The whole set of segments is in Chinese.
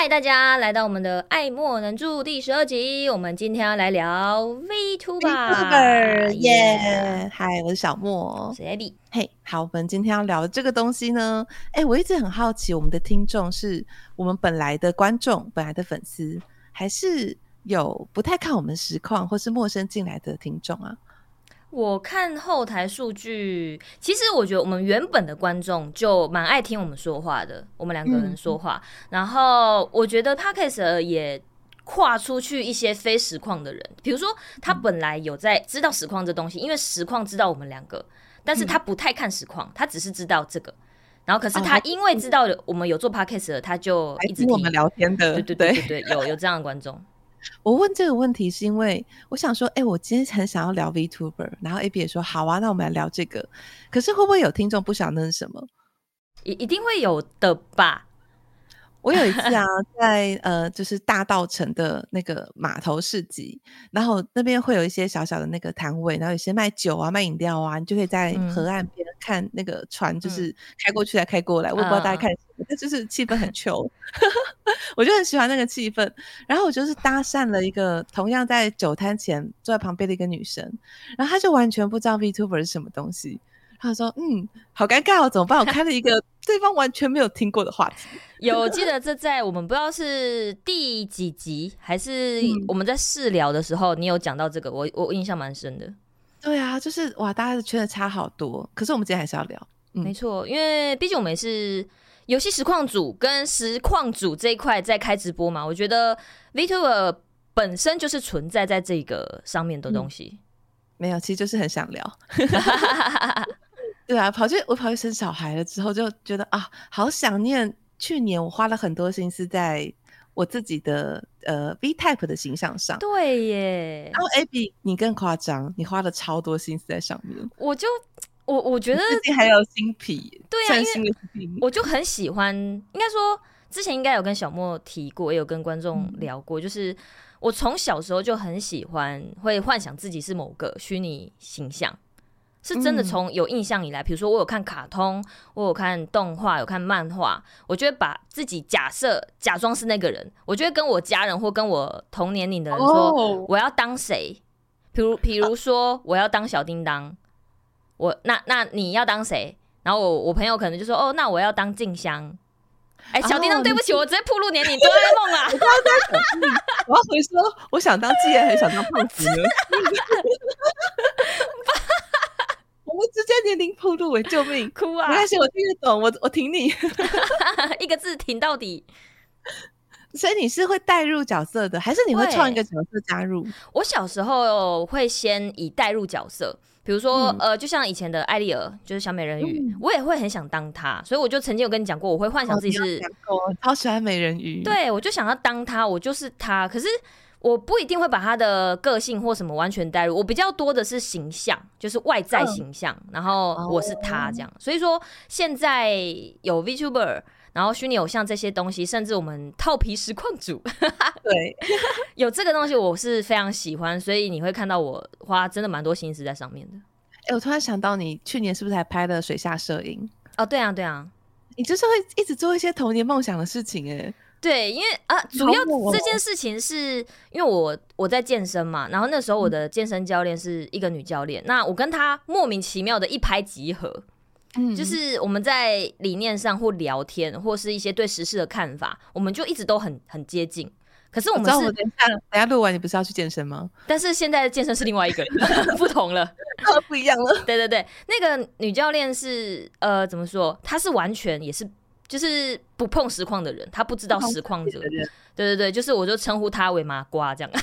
嗨，大家来到我们的爱莫能助第十二集。我们今天要来聊 VTuber，耶！嗨，我是小莫，是 Abby。嘿，好，我们今天要聊的这个东西呢，哎，我一直很好奇，我们的听众是我们本来的观众、本来的粉丝，还是有不太看我们实况或是陌生进来的听众啊？我看后台数据，其实我觉得我们原本的观众就蛮爱听我们说话的，我们两个人说话。嗯、然后我觉得 Podcast 也跨出去一些非实况的人，比如说他本来有在知道实况这东西，因为实况知道我们两个，但是他不太看实况，他只是知道这个。然后可是他因为知道我们有做 Podcast，他就一直听我们聊天的，对对对对对，有有这样的观众。我问这个问题是因为我想说，哎、欸，我今天很想要聊 VTuber，然后 AB 也说好啊，那我们来聊这个。可是会不会有听众不晓得那是什么？一一定会有的吧。我有一次啊，在呃，就是大道城的那个码头市集，然后那边会有一些小小的那个摊位，然后有些卖酒啊、卖饮料啊，你就可以在河岸边看那个船，就是开过去再开过来。嗯、我也不知道大家看什么，但就是气氛很 chill，我就很喜欢那个气氛。然后我就是搭讪了一个同样在酒摊前坐在旁边的一个女生，然后她就完全不知道 VTuber 是什么东西。他说：“嗯，好尴尬哦，怎么办？我开了一个 对方完全没有听过的话题。有，我记得 这在我们不知道是第几集，还是我们在试聊的时候，你有讲到这个，我我印象蛮深的。对啊，就是哇，大家的圈子差好多。可是我们今天还是要聊，嗯、没错，因为毕竟我们也是游戏实况组跟实况组这一块在开直播嘛。我觉得 VTuber 本身就是存在在这个上面的东西。嗯、没有，其实就是很想聊。”对啊，跑去我跑去生小孩了之后，就觉得啊，好想念去年我花了很多心思在我自己的呃 V Type 的形象上。对耶，然后 Abby 你更夸张，你花了超多心思在上面。我就我我觉得最近还有新皮，对啊，因为我就很喜欢，应该说之前应该有跟小莫提过，也有跟观众聊过，嗯、就是我从小时候就很喜欢，会幻想自己是某个虚拟形象。是真的从有印象以来，比如说我有看卡通，我有看动画，有看漫画，我就会把自己假设假装是那个人，我就会跟我家人或跟我同年龄的人说我要当谁，比如比如说我要当小叮当，我那那你要当谁？然后我我朋友可能就说哦，那我要当静香。哎，小叮当，对不起，我直接暴露年龄，哆啦 A 梦啊！我要回说，我想当鸡，也很想当胖子。我直接年龄暴露，救命！哭啊！没关系，我听得懂，我我挺你，一个字挺到底。所以你是会带入角色的，还是你会创一个角色加入？我小时候会先以带入角色，比如说、嗯、呃，就像以前的艾丽儿，就是小美人鱼，嗯、我也会很想当她，所以我就曾经有跟你讲过，我会幻想自己是，我、哦、超喜欢美人鱼，对，我就想要当她，我就是她，可是。我不一定会把他的个性或什么完全带入，我比较多的是形象，就是外在形象，嗯、然后我是他这样。哦、所以说现在有 VTuber，然后虚拟偶像这些东西，甚至我们套皮实况组，对，有这个东西我是非常喜欢，所以你会看到我花真的蛮多心思在上面的。哎、欸，我突然想到，你去年是不是还拍了水下摄影？哦，对啊，对啊，你就是会一直做一些童年梦想的事情，哎。对，因为啊，主要这件事情是因为我我在健身嘛，然后那时候我的健身教练是一个女教练，嗯、那我跟她莫名其妙的一拍即合，嗯，就是我们在理念上或聊天，或是一些对时事的看法，我们就一直都很很接近。可是我们是我等下等下录完，你不是要去健身吗？但是现在的健身是另外一个 不同了，不一样了。对对对，那个女教练是呃，怎么说？她是完全也是。就是不碰实况的人，他不知道实况者。对对对，就是我就称呼他为麻瓜这样。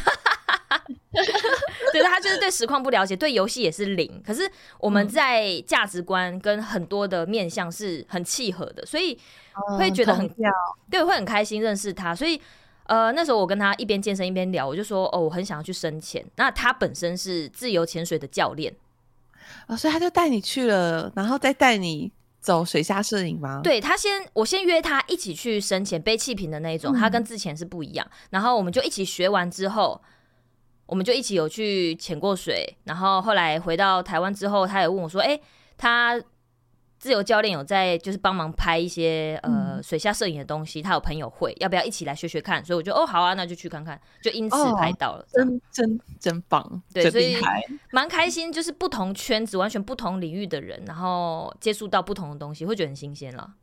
对，他就是对实况不了解，对游戏也是零。可是我们在价值观跟很多的面向是很契合的，所以会觉得很、嗯、对，会很开心认识他。所以呃，那时候我跟他一边健身一边聊，我就说哦，我很想要去深潜。那他本身是自由潜水的教练，哦，所以他就带你去了，然后再带你。走水下摄影吗？对，他先，我先约他一起去深潜背气瓶的那一种，嗯、他跟之前是不一样。然后我们就一起学完之后，我们就一起有去潜过水。然后后来回到台湾之后，他也问我说：“哎、欸，他自由教练有在就是帮忙拍一些呃水下摄影的东西，他有朋友会，要不要一起来学学看？所以我就哦好啊，那就去看看，就因此拍到了，真真真棒，对，所以蛮开心，就是不同圈子、完全不同领域的人，然后接触到不同的东西，会觉得很新鲜了。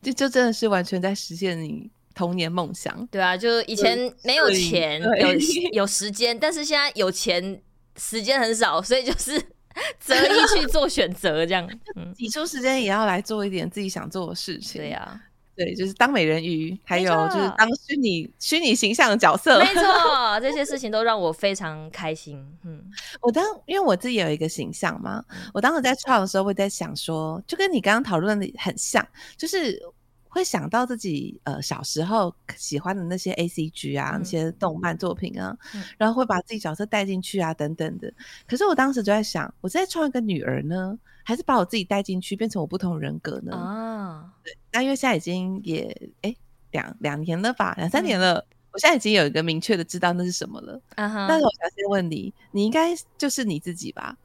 就就真的是完全在实现你童年梦想。对啊，就以前没有钱，有有时间，但是现在有钱，时间很少，所以就是。择一去做选择，这样，嗯，挤出时间也要来做一点自己想做的事情。对呀、啊，对，就是当美人鱼，还有就是当虚拟虚拟形象的角色。没错，这些事情都让我非常开心。嗯，我当因为我自己有一个形象嘛，我当时在创的时候，会在想说，就跟你刚刚讨论的很像，就是。会想到自己呃小时候喜欢的那些 A C G 啊，嗯、那些动漫作品啊，嗯、然后会把自己角色带进去啊，等等的。可是我当时就在想，我在创一个女儿呢，还是把我自己带进去，变成我不同人格呢？啊，对。那因为现在已经也哎两两年了吧，两三年了，嗯、我现在已经有一个明确的知道那是什么了。啊哈。但是我想先问你，你应该就是你自己吧？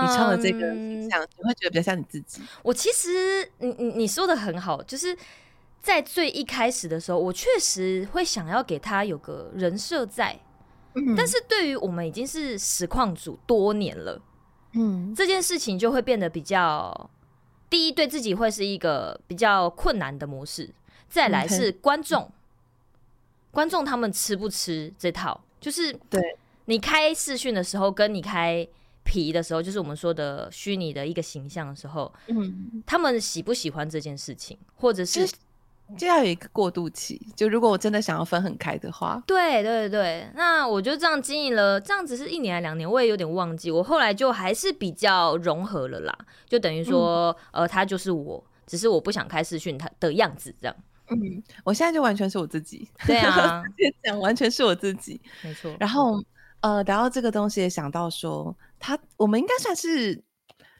你唱的这个形象，你会觉得比较像你自己。我其实，你你你说的很好，就是在最一开始的时候，我确实会想要给他有个人设在。嗯，但是对于我们已经是实况组多年了，嗯，这件事情就会变得比较，第一对自己会是一个比较困难的模式，再来是观众，观众他们吃不吃这套？就是对你开视讯的时候，跟你开。皮的时候，就是我们说的虚拟的一个形象的时候，嗯，他们喜不喜欢这件事情，或者是就要有一个过渡期。就如果我真的想要分很开的话，对对对，那我就这样经营了，这样子是一年还两年，我也有点忘记。我后来就还是比较融合了啦，就等于说，嗯、呃，他就是我，只是我不想开视讯他的样子这样。嗯，我现在就完全是我自己，对啊，讲完全是我自己，没错。然后。呃，聊到这个东西，也想到说，他我们应该算是，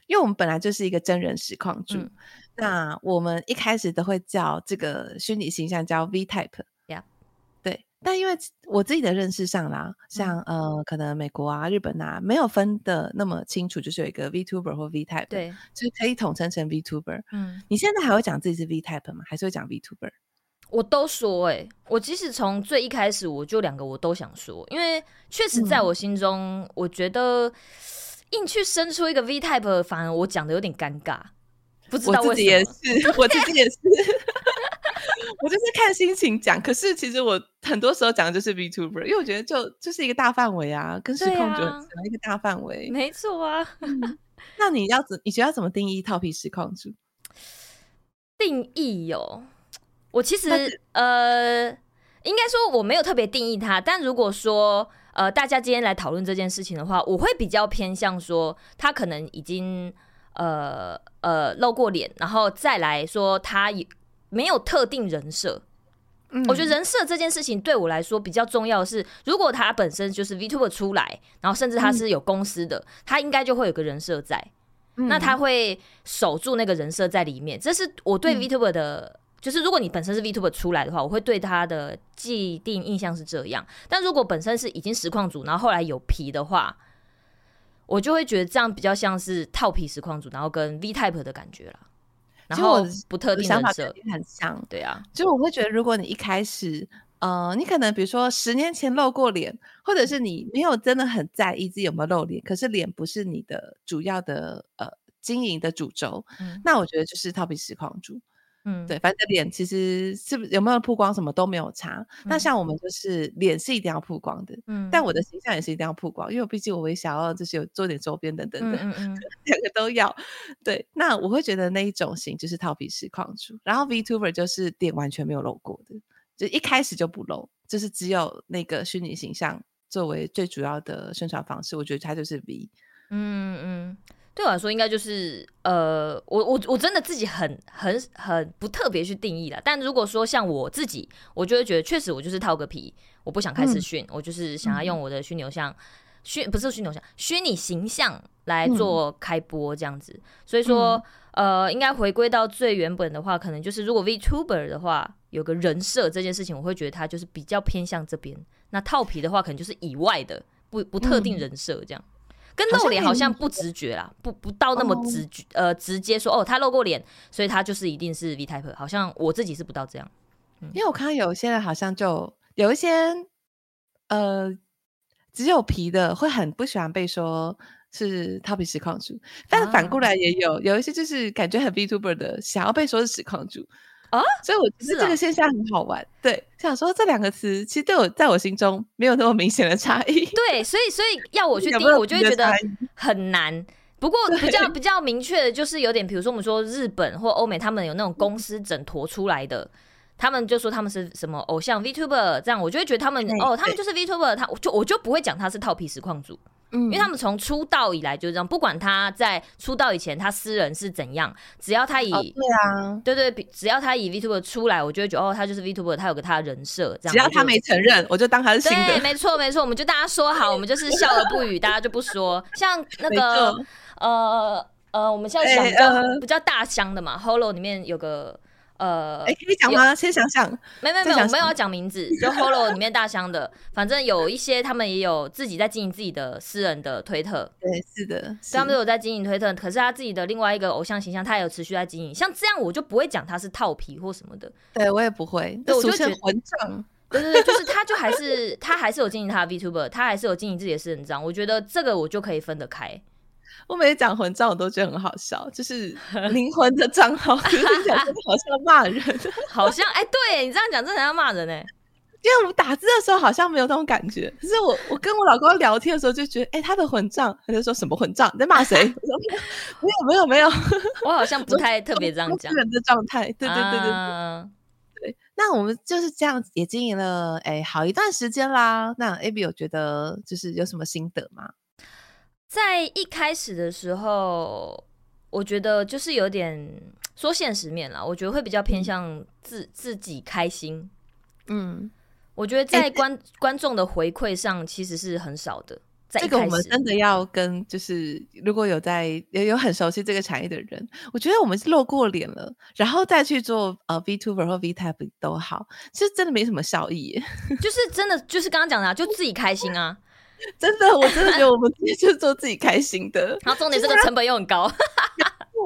因为我们本来就是一个真人实况主，嗯、那我们一开始都会叫这个虚拟形象叫 V Type，Yeah. 对。但因为我自己的认识上啦，像、嗯、呃，可能美国啊、日本啊，没有分的那么清楚，就是有一个 VTuber 或 V Type，对，就可以统称成 VTuber。嗯，你现在还会讲自己是 V Type 吗？还是会讲 VTuber？我都说哎、欸，我即使从最一开始我就两个我都想说，因为确实在我心中，我觉得硬去生出一个 V type，反而我讲的有点尴尬，不知道为什么。我自己也是，我自己也是，我就是看心情讲。可是其实我很多时候讲的就是 VTuber，因为我觉得就就是一个大范围啊，跟实况主讲一个大范围，没错啊。那你要怎？你觉得要怎么定义套皮实况主？定义有、哦。我其实呃，应该说我没有特别定义它，但如果说呃，大家今天来讨论这件事情的话，我会比较偏向说他可能已经呃呃露过脸，然后再来说他也没有特定人设。嗯，我觉得人设这件事情对我来说比较重要的是，如果他本身就是 VTuber 出来，然后甚至他是有公司的，他应该就会有个人设在，那他会守住那个人设在里面，这是我对 VTuber 的。就是如果你本身是 VTuber 出来的话，我会对他的既定印象是这样。但如果本身是已经实况组，然后后来有皮的话，我就会觉得这样比较像是套皮实况组，然后跟 V Type 的感觉啦。然后不特定的人设很像，对啊。就我会觉得，如果你一开始，呃，你可能比如说十年前露过脸，或者是你没有真的很在意自己有没有露脸，可是脸不是你的主要的呃经营的主轴，嗯、那我觉得就是套皮实况主。嗯，对，反正脸其实是不是有没有曝光什么都没有差。嗯、那像我们就是脸是一定要曝光的，嗯，但我的形象也是一定要曝光，因为我毕竟我也想要就是有做点周边等等的，嗯 嗯，两个都要。对，那我会觉得那一种型就是套皮实况主，然后 VTuber 就是脸完全没有露过的，就一开始就不露，就是只有那个虚拟形象作为最主要的宣传方式。我觉得它就是 V，嗯嗯。对我来说，应该就是呃，我我我真的自己很很很不特别去定义了。但如果说像我自己，我就会觉得确实我就是套个皮，我不想开视讯，嗯、我就是想要用我的虚拟偶像，虚不是虚拟偶像，虚拟形象来做开播这样子。嗯、所以说，呃，应该回归到最原本的话，可能就是如果 VTuber 的话，有个人设这件事情，我会觉得他就是比较偏向这边。那套皮的话，可能就是以外的不不特定人设这样。跟露脸好像不直觉啦，不不到那么直觉，哦、呃，直接说哦，他露过脸，所以他就是一定是 V type。好像我自己是不到这样，嗯、因为我看到有些人好像就有一些呃只有皮的会很不喜欢被说是套皮实况主，但反过来也有、啊、有一些就是感觉很 VTuber 的想要被说是实况主。啊，所以我觉得这个现象很好玩。哦、对，想说这两个词其实对我在我心中没有那么明显的差异。对，所以所以要我去 定义，我就会觉得很难。不过比较比较明确的就是有点，比如说我们说日本或欧美，他们有那种公司整坨出来的，他们就说他们是什么偶像 VTuber，这样我就会觉得他们哦，他们就是 VTuber，他就我就不会讲他是套皮实况主。因为他们从出道以来就是这样，不管他在出道以前他私人是怎样，只要他以、哦、对啊，对对，只要他以 VTuber 出来，我就会觉得哦，他就是 VTuber，他有个他的人设这样。只要他没承认，我就当他是新的。对，没错没错，我们就大家说好，我们就是笑而不语，大家就不说。像那个呃呃，我们现在讲比较、欸呃、比较大箱的嘛，Holo 里面有个。呃，哎、欸，可以讲吗？先想想，没没没有，没有要讲名字，就 Holo 里面大箱的，反正有一些他们也有自己在经营自己的私人的推特，对，是的，是。他们都有在经营推特，可是他自己的另外一个偶像形象，他也有持续在经营，像这样我就不会讲他是套皮或什么的，对我也不会，对，我就觉得混账，对对对，就是他就还是他还是有经营他的 VTuber，他还是有经营自己的私人账，我觉得这个我就可以分得开。我每次讲混账，我都觉得很好笑，就是灵魂的账号，听起来真的好像骂人，好像哎、欸，对你这样讲，真的要骂人哎，因为我们打字的时候好像没有那种感觉，可是我我跟我老公聊天的时候就觉得，哎、欸，他的混账，他就说什么混账，你在骂谁？没有没有没有，我好像不太特别这样讲人的状态，对对对对对，啊、对。那我们就是这样也经营了哎、欸、好一段时间啦。那 Abby 有觉得就是有什么心得吗？在一开始的时候，我觉得就是有点说现实面啦，我觉得会比较偏向自自己开心。嗯，我觉得在观、欸、观众的回馈上其实是很少的。这个我们真的要跟就是如果有在有有很熟悉这个产业的人，我觉得我们是露过脸了，然后再去做呃 VTuber 或 V Type 都好，其实真的没什么效益。就是真的就是刚刚讲的、啊，就自己开心啊。真的，我真的觉得我们今天就是做自己开心的。然后重点这个成本又很高。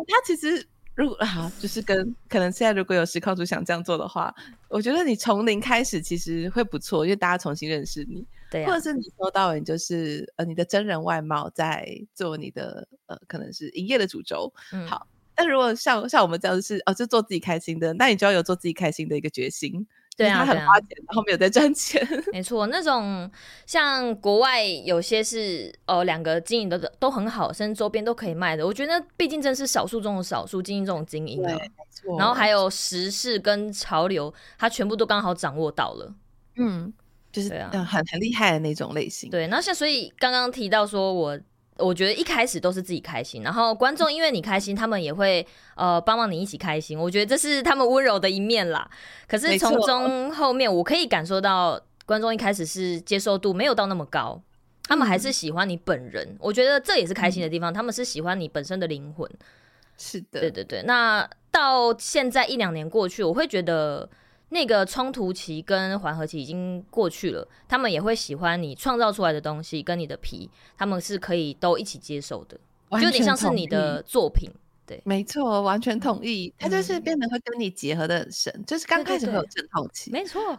他其实如果啊，就是跟可能现在如果有实况主想这样做的话，我觉得你从零开始其实会不错，因为大家重新认识你。对、啊，或者是你说到你就是呃你的真人外貌在做你的呃可能是营业的主轴。嗯，好。但如果像像我们这样是哦就做自己开心的，那你就要有做自己开心的一个决心。对啊，他很花钱，然后没有在赚钱。没错，那种像国外有些是呃两个经营的都很好，甚至周边都可以卖的。我觉得毕竟真是少数中的少数经营这种经营的。没错。然后还有时事跟潮流，他全部都刚好掌握到了。嗯，就是很很厉害的那种类型。对，那像所以刚刚提到说我。我觉得一开始都是自己开心，然后观众因为你开心，他们也会呃帮忙你一起开心。我觉得这是他们温柔的一面啦。可是从中后面，我可以感受到观众一开始是接受度没有到那么高，他们还是喜欢你本人。嗯、我觉得这也是开心的地方，他们是喜欢你本身的灵魂。是的，对对对。那到现在一两年过去，我会觉得。那个冲突期跟缓和期已经过去了，他们也会喜欢你创造出来的东西跟你的皮，他们是可以都一起接受的，就有点像是你的作品。对，没错，完全同意。他就是变得会跟你结合的很深，嗯、就是刚开始会有阵痛期，没错。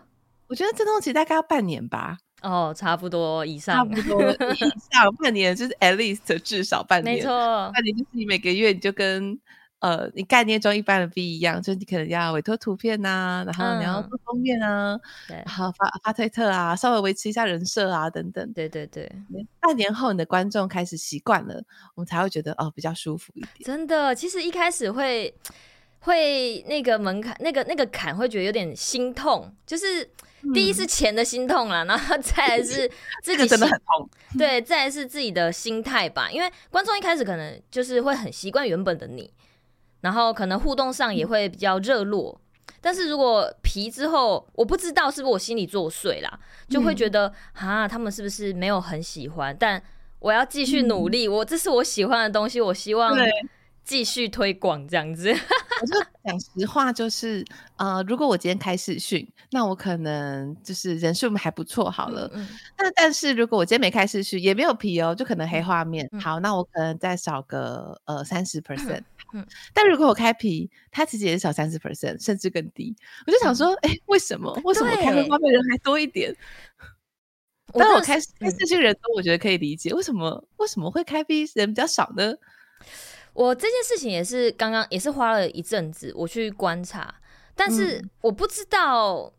我觉得阵痛期大概要半年吧，哦，差不多以上，差不多以上 半年，就是 at least 至少半年，没错。半年就是你每个月你就跟。呃，你概念中一般的不一样，就是你可能要委托图片呐、啊，然后你要做封面啊，嗯、对，然后发发推特啊，稍微维持一下人设啊，等等。对对对，半年后你的观众开始习惯了，我们才会觉得哦比较舒服一点。真的，其实一开始会会那个门槛，那个那个坎会觉得有点心痛，就是第一是钱的心痛啦，嗯、然后 再来是 自己真的很痛，对，再来是自己的心态吧，因为观众一开始可能就是会很习惯原本的你。然后可能互动上也会比较热络，嗯、但是如果皮之后，我不知道是不是我心里作祟啦，就会觉得啊、嗯，他们是不是没有很喜欢？但我要继续努力，嗯、我这是我喜欢的东西，我希望继续推广这样子。我就讲实话，就是呃，如果我今天开视讯，那我可能就是人数还不错好了。嗯，那但是如果我今天没开视讯，也没有皮哦，就可能黑画面。嗯、好，那我可能再少个呃三十 percent。嗯，但如果我开皮，它其实也是少三十 percent，甚至更低。我就想说，哎、欸，为什么？为什么开黑画面人还多一点？但我开开视讯人多，我觉得可以理解。为什么为什么会开 P 人比较少呢？我这件事情也是刚刚也是花了一阵子我去观察，但是我不知道，嗯、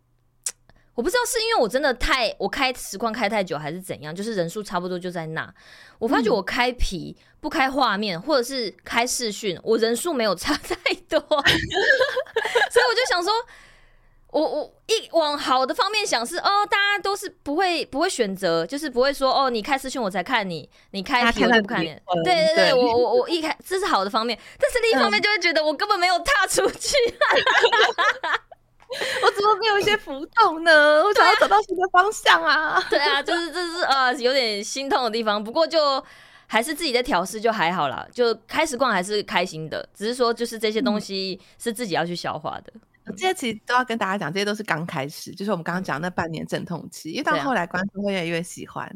我不知道是因为我真的太我开实况开太久还是怎样，就是人数差不多就在那。我发觉我开皮不开画面，或者是开视讯，我人数没有差 太多，所以我就想说。我我一往好的方面想是哦，大家都是不会不会选择，就是不会说哦，你开视讯我才看你，你开皮我就不看你。对对对，我我我 一开这是好的方面，但是另一方面就会觉得我根本没有踏出去，我怎么没有一些浮动呢？我想要找到新的方向啊！对啊，就是这是呃有点心痛的地方，不过就还是自己在调试，就还好啦。就开始逛还是开心的，只是说就是这些东西是自己要去消化的。这些其实都要跟大家讲，这些都是刚开始，就是我们刚刚讲那半年阵痛期，因为到后来观众会越来越喜欢，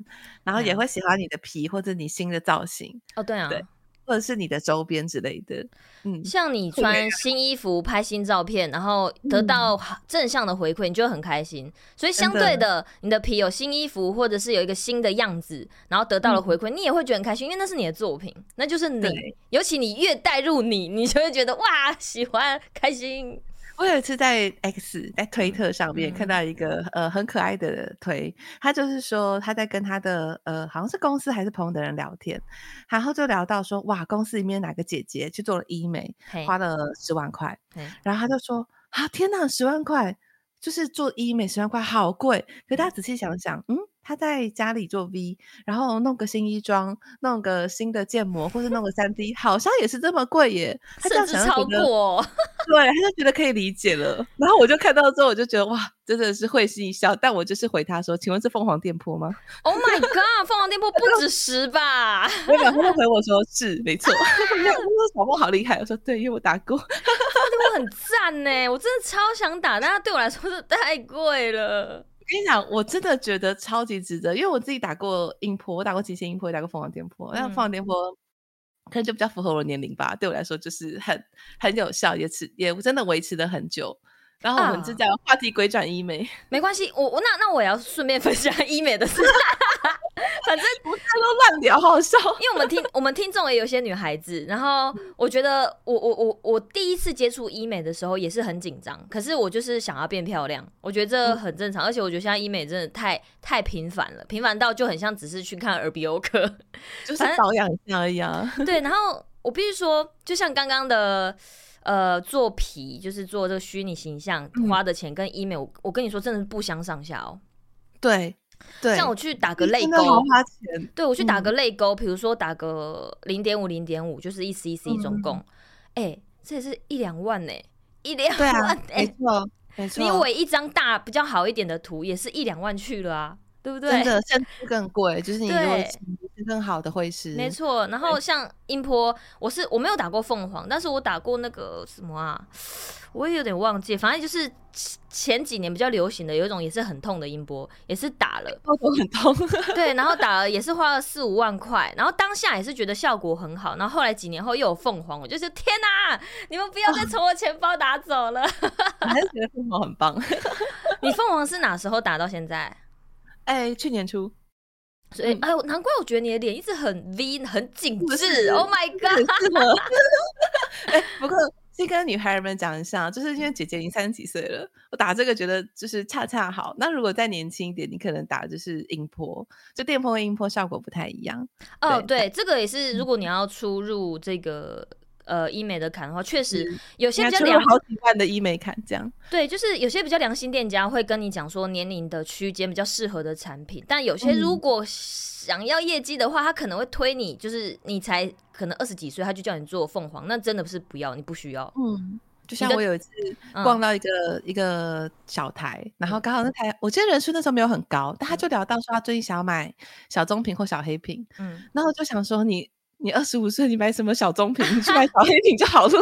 然后也会喜欢你的皮或者你新的造型哦，对啊，对，或者是你的周边之类的，嗯，像你穿新衣服拍新照片，然后得到正向的回馈，你就会很开心。所以相对的，你的皮有新衣服，或者是有一个新的样子，然后得到了回馈，你也会觉得很开心，因为那是你的作品，那就是你。尤其你越带入你，你就会觉得哇，喜欢开心。我有一次在 X 在推特上面看到一个、嗯、呃很可爱的推，他就是说他在跟他的呃好像是公司还是朋友的人聊天，然后就聊到说哇公司里面哪个姐姐去做了医美，花了十万块，然后他就说啊天哪十万块就是做医美十万块好贵，可是大家仔细想想嗯。他在家里做 V，然后弄个新衣装，弄个新的建模，或者弄个三 D，好像也是这么贵耶。他这样想超过，对，他就觉得可以理解了。然后我就看到之后，我就觉得哇，真的是会心一笑。但我就是回他说：“请问是凤凰店铺吗？”Oh my god，凤凰店铺不止十吧？我然后他回我说：“是，没错。”我说：“小莫好厉害。”我说：“对，因为我打过。” 很赞呢，我真的超想打，但它对我来说是太贵了。我跟你讲，我真的觉得超级值得，因为我自己打过音波，我打过极限音波，也打过凤凰电波。那凤凰电波可能就比较符合我的年龄吧，对我来说就是很很有效，也持也真的维持了很久。然后我们就讲话题鬼转医美，啊、没关系，我我那那我也要顺便分享医美的事，反正不太都乱聊，好笑。因为我们听 我们听众也有些女孩子，然后我觉得我我我我第一次接触医美的时候也是很紧张，可是我就是想要变漂亮，我觉得这很正常，嗯、而且我觉得现在医美真的太太频繁了，频繁到就很像只是去看耳鼻喉科，就是保养一下而已啊。对，然后我必须说，就像刚刚的。呃，做皮就是做这个虚拟形象，花的钱跟医美，我我跟你说，真的是不相上下哦。对对，像我去打个泪沟，花钱。对，我去打个泪沟，比如说打个零点五、零点五，就是一 cc，总共，哎，这也是一两万呢，一两万，没错没错。你为一张大比较好一点的图，也是一两万去了啊。对不对？真的，甚至更贵。就是你如果是更好的会师，没错。然后像音波，我是我没有打过凤凰，但是我打过那个什么啊，我也有点忘记。反正就是前几年比较流行的，有一种也是很痛的音波，也是打了，都很痛。对，然后 打了也是花了四五万块，然后当下也是觉得效果很好。然后后来几年后又有凤凰，我就是天哪，你们不要再从我钱包打走了。我还是觉得凤凰很棒。你凤凰是哪时候打到现在？哎、欸，去年初，所以哎呦，难怪我觉得你的脸一直很 V，很紧致。Oh my god！哎、欸，不过先跟女孩们讲一下，就是因为姐姐已经三十几岁了，我打这个觉得就是恰恰好。那如果再年轻一点，你可能打就是音波，就电波跟音波效果不太一样。哦，对，对这个也是，如果你要出入这个。呃，医美的坎的话，确实有些比较良好几万的医美坎这样。对，就是有些比较良心店家会跟你讲说年龄的区间比较适合的产品，但有些如果想要业绩的话，他可能会推你，就是你才可能二十几岁，他就叫你做凤凰，那真的不是不要，你不需要。嗯，就像我有一次逛到一个、嗯、一个小台，然后刚好那台我记得人数那时候没有很高，但他就聊到说他最近想要买小棕瓶或小黑瓶，嗯，然后就想说你。你二十五岁，你买什么小棕瓶？你去 买小黑瓶就好了。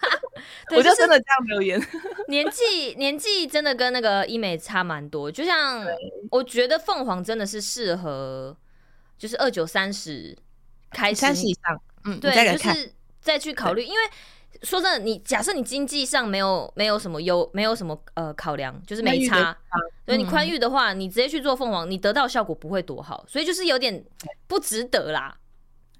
我就真的这样留言。年纪年纪真的跟那个医美差蛮多，就像我觉得凤凰真的是适合，就是二九三十开始三十以上，嗯，对，就是再去考虑，因为说真的，你假设你经济上没有没有什么优，没有什么呃考量，就是没差，所以你宽裕的话，你直接去做凤凰，你得到效果不会多好，所以就是有点不值得啦。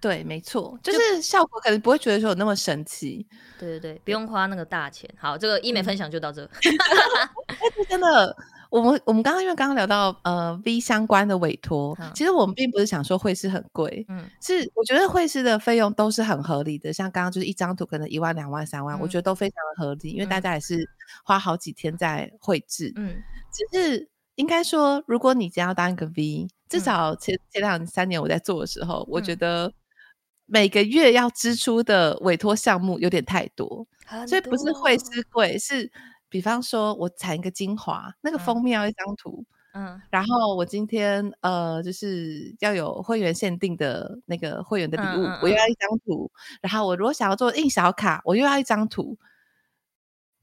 对，没错，就是效果可能不会觉得说有那么神奇。对对对，不用花那个大钱。好，这个医美分享就到这。真的，我们我们刚刚因为刚刚聊到呃 V 相关的委托，嗯、其实我们并不是想说会师很贵，嗯，是我觉得会师的费用都是很合理的。像刚刚就是一张图可能一万、两万、三万，嗯、我觉得都非常的合理，因为大家也是花好几天在绘制，嗯，只是应该说，如果你只要当一个 V，至少前前两三年我在做的时候，嗯、我觉得。每个月要支出的委托项目有点太多，多所以不是会是贵，是比方说我产一个精华，那个封面要一张图，嗯，然后我今天呃就是要有会员限定的那个会员的礼物，嗯嗯嗯我又要。一张图，然后我如果想要做印小卡，我又要一张图，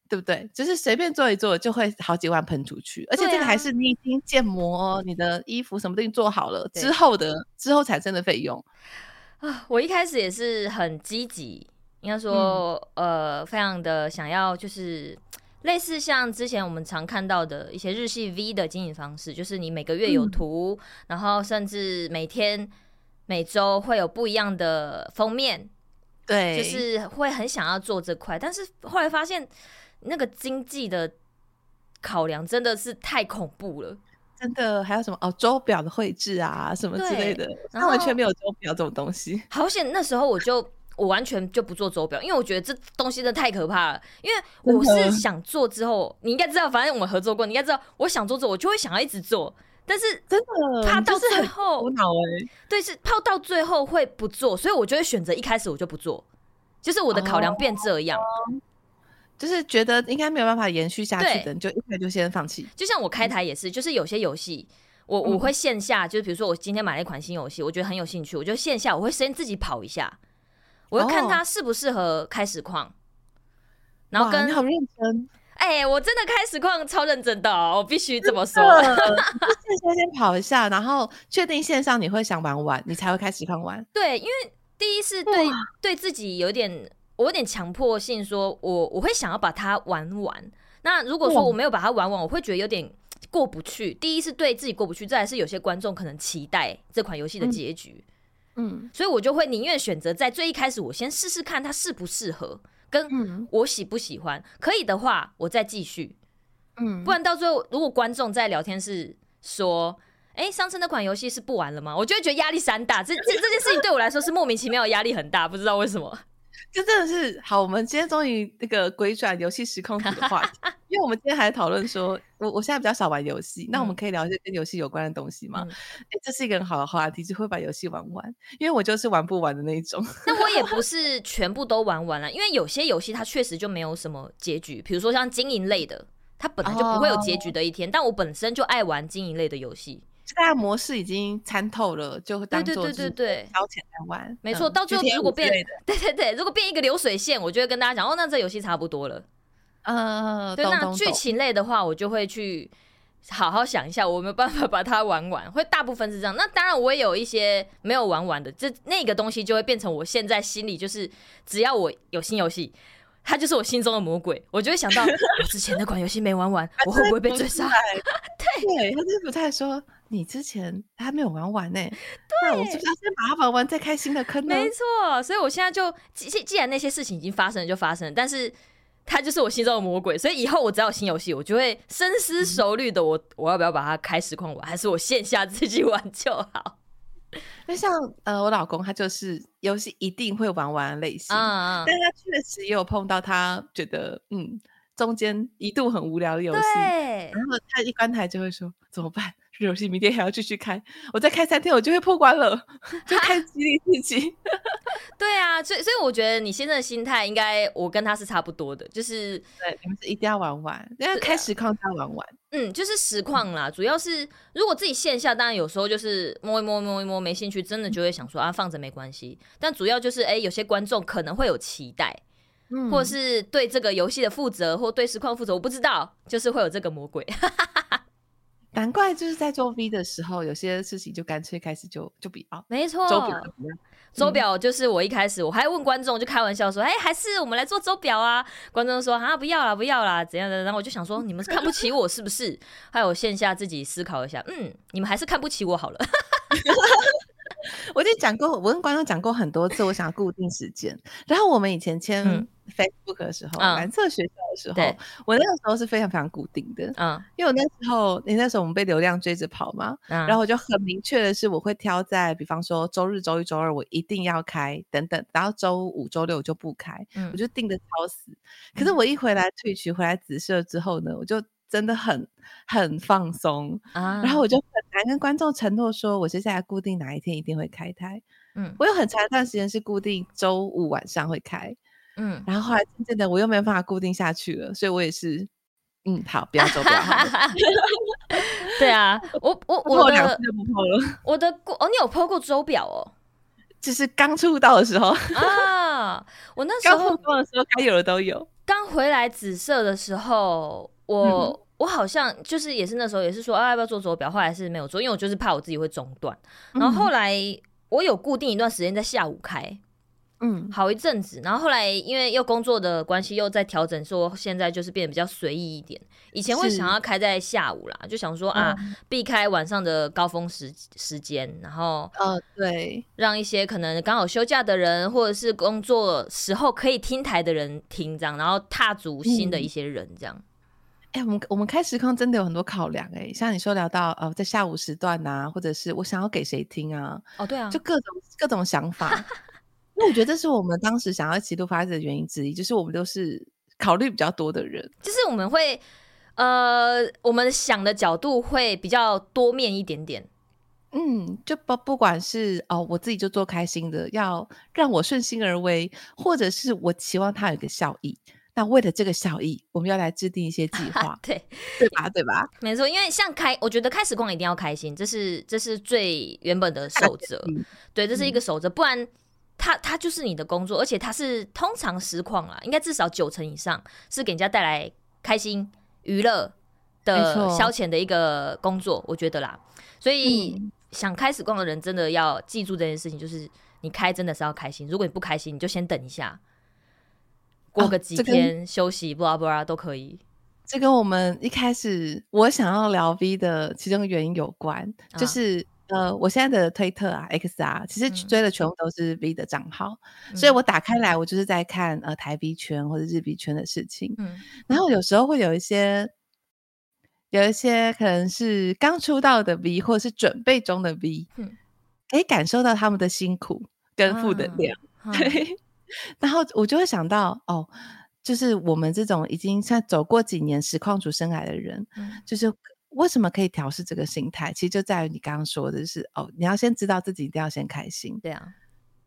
对不对？就是随便做一做就会好几万喷出去，而且这个还是。你已经建模，你的衣服什么都已经做好了之后的之后产生的费用。啊，我一开始也是很积极，应该说，嗯、呃，非常的想要，就是类似像之前我们常看到的一些日系 V 的经营方式，就是你每个月有图，嗯、然后甚至每天、每周会有不一样的封面，对，就是会很想要做这块，但是后来发现那个经济的考量真的是太恐怖了。真的还有什么哦？周表的绘制啊，什么之类的，他完全没有周表这种东西。好险，那时候我就我完全就不做周表，因为我觉得这东西真的太可怕了。因为我是想做之后，你应该知道，反正我们合作过，你应该知道，我想做之后，我就会想要一直做。但是真的怕到最后，苦恼哎，对，是怕到最后会不做，所以我就会选择一开始我就不做，就是我的考量变这样。哦就是觉得应该没有办法延续下去的，你就一开就先放弃。就像我开台也是，就是有些游戏，我我会线下，就是比如说我今天买了一款新游戏，我觉得很有兴趣，我就线下我会先自己跑一下，我会看它适不适合开实况，然后跟你好认真，哎，我真的开实况超认真的，我必须这么说。线下先跑一下，然后确定线上你会想玩玩，你才会开实况玩。对，因为第一是对对自己有点。我有点强迫性，说我我会想要把它玩完。那如果说我没有把它玩完，我会觉得有点过不去。第一是对自己过不去，再来是有些观众可能期待这款游戏的结局。嗯，所以我就会宁愿选择在最一开始，我先试试看它适不适合，跟我喜不喜欢。可以的话，我再继续。嗯，不然到最后，如果观众在聊天室说：“哎，上次那款游戏是不玩了吗？”我就会觉得压力山大。这这这件事情对我来说是莫名其妙的压力很大，不知道为什么。这真的是好，我们今天终于那个鬼转游戏时空图的话题，因为我们今天还讨论说，我我现在比较少玩游戏，那我们可以聊一些跟游戏有关的东西吗？嗯欸、这是一个很好的话题，就会把游戏玩完，因为我就是玩不完的那一种。那我也不 是全部都玩完了，因为有些游戏它确实就没有什么结局，比如说像经营类的，它本来就不会有结局的一天，哦、但我本身就爱玩经营类的游戏。大家模式已经参透了，就会当做是消遣来玩。没错，到最后如果变，对对对，如果变一个流水线，我就会跟大家讲，哦，那这游戏差不多了。呃，对，那剧情类的话，我就会去好好想一下，我没有办法把它玩完，会大部分是这样。那当然，我也有一些没有玩完的，这那个东西就会变成我现在心里就是，只要我有新游戏，它就是我心中的魔鬼，我就会想到 我之前那款游戏没玩完，我会不会被追杀？对，他就是不太说。你之前还没有玩完呢？欸，对，我是不是要先把它玩完，再开新的坑呢？没错，所以我现在就既既然那些事情已经发生了，就发生了，但是它就是我心中的魔鬼，所以以后我只要有新游戏，我就会深思熟虑的我，我、嗯、我要不要把它开实况玩，还是我线下自己玩就好？那像呃，我老公他就是游戏一定会玩完的类型，嗯、但他确实也有碰到他觉得嗯中间一度很无聊的游戏，对然后他一关台就会说怎么办？游戏明天还要继续开，我再开三天，我就会破关了，就开激励自己。对啊，所以所以我觉得你现在的心态应该我跟他是差不多的，就是对，你们是一定要玩玩，要开实况要玩玩。嗯，就是实况啦，主要是如果自己线下，当然有时候就是摸一摸摸一摸没兴趣，真的就会想说啊放着没关系。但主要就是哎、欸，有些观众可能会有期待，嗯、或是对这个游戏的负责，或对实况负责，我不知道，就是会有这个魔鬼。难怪就是在做 V 的时候，有些事情就干脆开始就就比较没错。周表周表就是我一开始我还问观众，就开玩笑说，哎、还是我们来做周表啊？观众说啊，不要啦，不要啦，怎样的？然后我就想说，你们是看不起我是不是？还有我线下自己思考一下，嗯，你们还是看不起我好了。我就讲过，我跟观众讲过很多次，我想要固定时间。然后我们以前签 Facebook 的时候，蓝、嗯、色学校的时候，我那个时候是非常非常固定的。嗯，因为我那时候，你那时候我们被流量追着跑嘛，嗯、然后我就很明确的是，我会挑在，比方说周日、周一、周二，我一定要开等等，然后周五、周六我就不开，嗯、我就定的超死。可是我一回来退群，回来紫色之后呢，我就。真的很很放松啊，然后我就很难跟观众承诺说，我接下来固定哪一天一定会开台。嗯，我有很长一段时间是固定周五晚上会开，嗯，然后后来渐渐的我又没有办法固定下去了，所以我也是，嗯，好，不要周表。对啊，我 我我的就不了。我的哦，你有 po 过周表哦？就是刚出道的时候啊，我那时候刚出道的时候该有的都有。刚回来紫色的时候。我、嗯、我好像就是也是那时候也是说啊要不要做周表，后来是没有做，因为我就是怕我自己会中断。然后后来我有固定一段时间在下午开，嗯，好一阵子。然后后来因为又工作的关系又在调整，说现在就是变得比较随意一点。以前会想要开在下午啦，就想说啊避开晚上的高峰时时间，然后呃对，让一些可能刚好休假的人或者是工作时候可以听台的人听这样，然后踏足新的一些人这样。嗯哎、欸，我们我们开实况真的有很多考量哎、欸，像你说聊到呃，在下午时段呐、啊，或者是我想要给谁听啊？哦，对啊，就各种各种想法。那我觉得这是我们当时想要一起录发的原因之一，就是我们都是考虑比较多的人，就是我们会呃，我们想的角度会比较多面一点点。嗯，就不不管是哦，我自己就做开心的，要让我顺心而为，或者是我期望它有一个效益。那为了这个效益，我们要来制定一些计划，对对吧？对吧？没错，因为像开，我觉得开始逛一定要开心，这是这是最原本的守则，嗯、对，这是一个守则，不然它它就是你的工作，而且它是通常实况啦，应该至少九成以上是给人家带来开心娱乐的消遣的一个工作，我觉得啦。所以、嗯、想开始逛的人真的要记住这件事情，就是你开真的是要开心，如果你不开心，你就先等一下。过个几天休息，不拉不拉都可以。这跟我们一开始我想要聊 V 的其中的原因有关，啊、就是呃，我现在的推特啊、X 啊，其实追的全部都是 V 的账号，嗯、所以我打开来，我就是在看呃台 V 圈或者日 V 圈的事情。嗯，然后有时候会有一些有一些可能是刚出道的 V，或者是准备中的 V，嗯，可以感受到他们的辛苦跟负能量，啊、对。然后我就会想到，哦，就是我们这种已经像走过几年实况主生涯的人，嗯、就是为什么可以调试这个心态？其实就在于你刚刚说的，就是哦，你要先知道自己一定要先开心，对啊，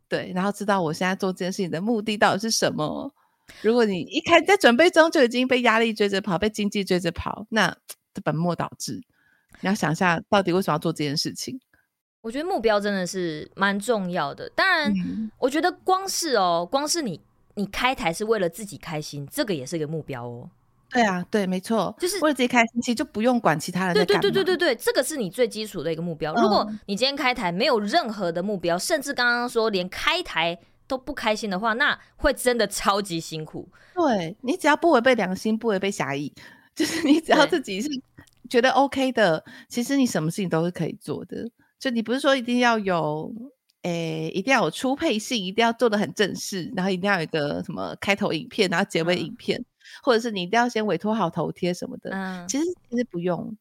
对，然后知道我现在做这件事情的目的到底是什么。如果你一开在准备中就已经被压力追着跑，被经济追着跑，那本末倒置。你要想一下，到底为什么要做这件事情？我觉得目标真的是蛮重要的。当然，我觉得光是哦，光是你你开台是为了自己开心，这个也是一个目标哦。对啊，对，没错，就是为了自己开心，其实就不用管其他人。对对对对对对，这个是你最基础的一个目标。如果你今天开台没有任何的目标，甚至刚刚说连开台都不开心的话，那会真的超级辛苦。对，你只要不违背良心，不违背侠义，就是你只要自己是觉得 OK 的，其实你什么事情都是可以做的。就你不是说一定要有，诶、欸，一定要有出配信，一定要做的很正式，然后一定要有一个什么开头影片，然后结尾影片，嗯、或者是你一定要先委托好头贴什么的。嗯，其实其实不用。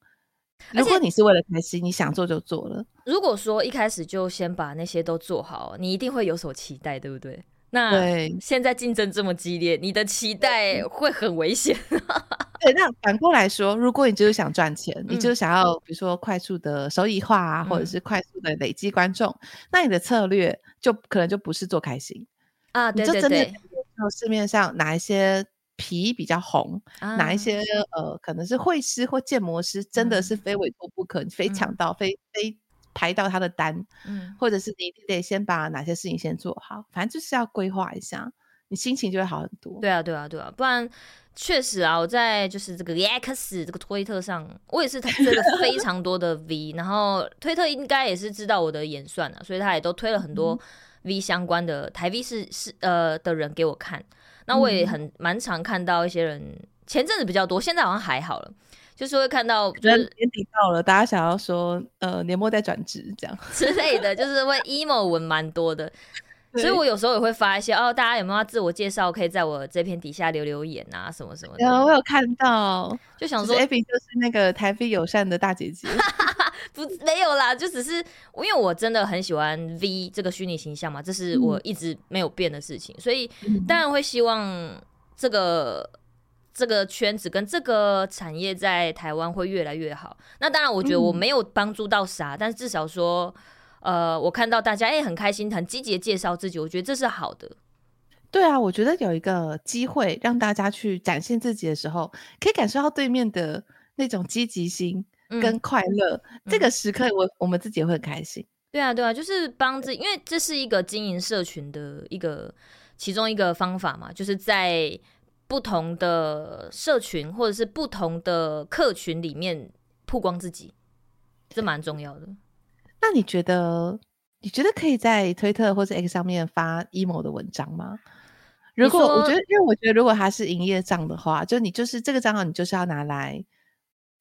如果你是为了开心，你想做就做了。如果说一开始就先把那些都做好，你一定会有所期待，对不对？那对现在竞争这么激烈，你的期待会很危险。对，那反过来说，如果你就是想赚钱，嗯、你就是想要比如说快速的收益化啊，嗯、或者是快速的累积观众，那你的策略就可能就不是做开心，啊，对对对，就市面上哪一些皮比较红，啊、哪一些呃可能是绘师或建模师真的是非委托不可，嗯、非抢到、嗯、非非排到他的单，嗯，或者是你得先把哪些事情先做好，反正就是要规划一下，你心情就会好很多。对啊，对啊，对啊，不然。确实啊，我在就是这个 X 这个推特上，我也是推了非常多的 V，然后推特应该也是知道我的演算啊，所以他也都推了很多 V 相关的、嗯、台 V 是是呃的人给我看。那我也很蛮常看到一些人，前阵子比较多，现在好像还好了，就是会看到就是年底到了，大家想要说呃年末再转职这样之类的，就是会 emo 文蛮多的。所以，我有时候也会发一些哦，大家有没有要自我介绍？可以在我这篇底下留留言啊，什么什么的。有，我有看到，就想说，Abby 就是那个台 V 友善的大姐姐。不，没有啦，就只是因为我真的很喜欢 V 这个虚拟形象嘛，这是我一直没有变的事情，嗯、所以当然会希望这个这个圈子跟这个产业在台湾会越来越好。那当然，我觉得我没有帮助到啥，嗯、但是至少说。呃，我看到大家也、欸、很开心，很积极的介绍自己，我觉得这是好的。对啊，我觉得有一个机会让大家去展现自己的时候，可以感受到对面的那种积极性跟快乐。嗯、这个时刻我，我、们自己也会很开心。对啊，对啊，就是帮自己，因为这是一个经营社群的一个其中一个方法嘛，就是在不同的社群或者是不同的客群里面曝光自己，这蛮重要的。那你觉得，你觉得可以在推特或者 X 上面发 emo 的文章吗？如果我觉得，因为我觉得，如果它是营业账的话，就你就是这个账号，你就是要拿来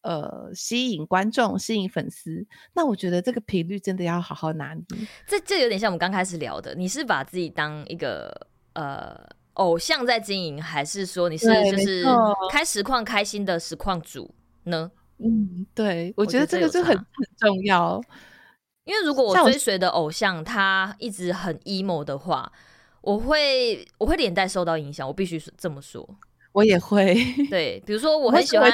呃吸引观众、吸引粉丝。那我觉得这个频率真的要好好拿捏。这这有点像我们刚开始聊的，你是把自己当一个呃偶像在经营，还是说你是就是开实况开心的实况主呢？嗯，对，我觉得这个就很很重要。因为如果我追随的偶像他一直很 emo 的话，我会我会连带受到影响。我必须这么说，我也会。对，比如说我很喜欢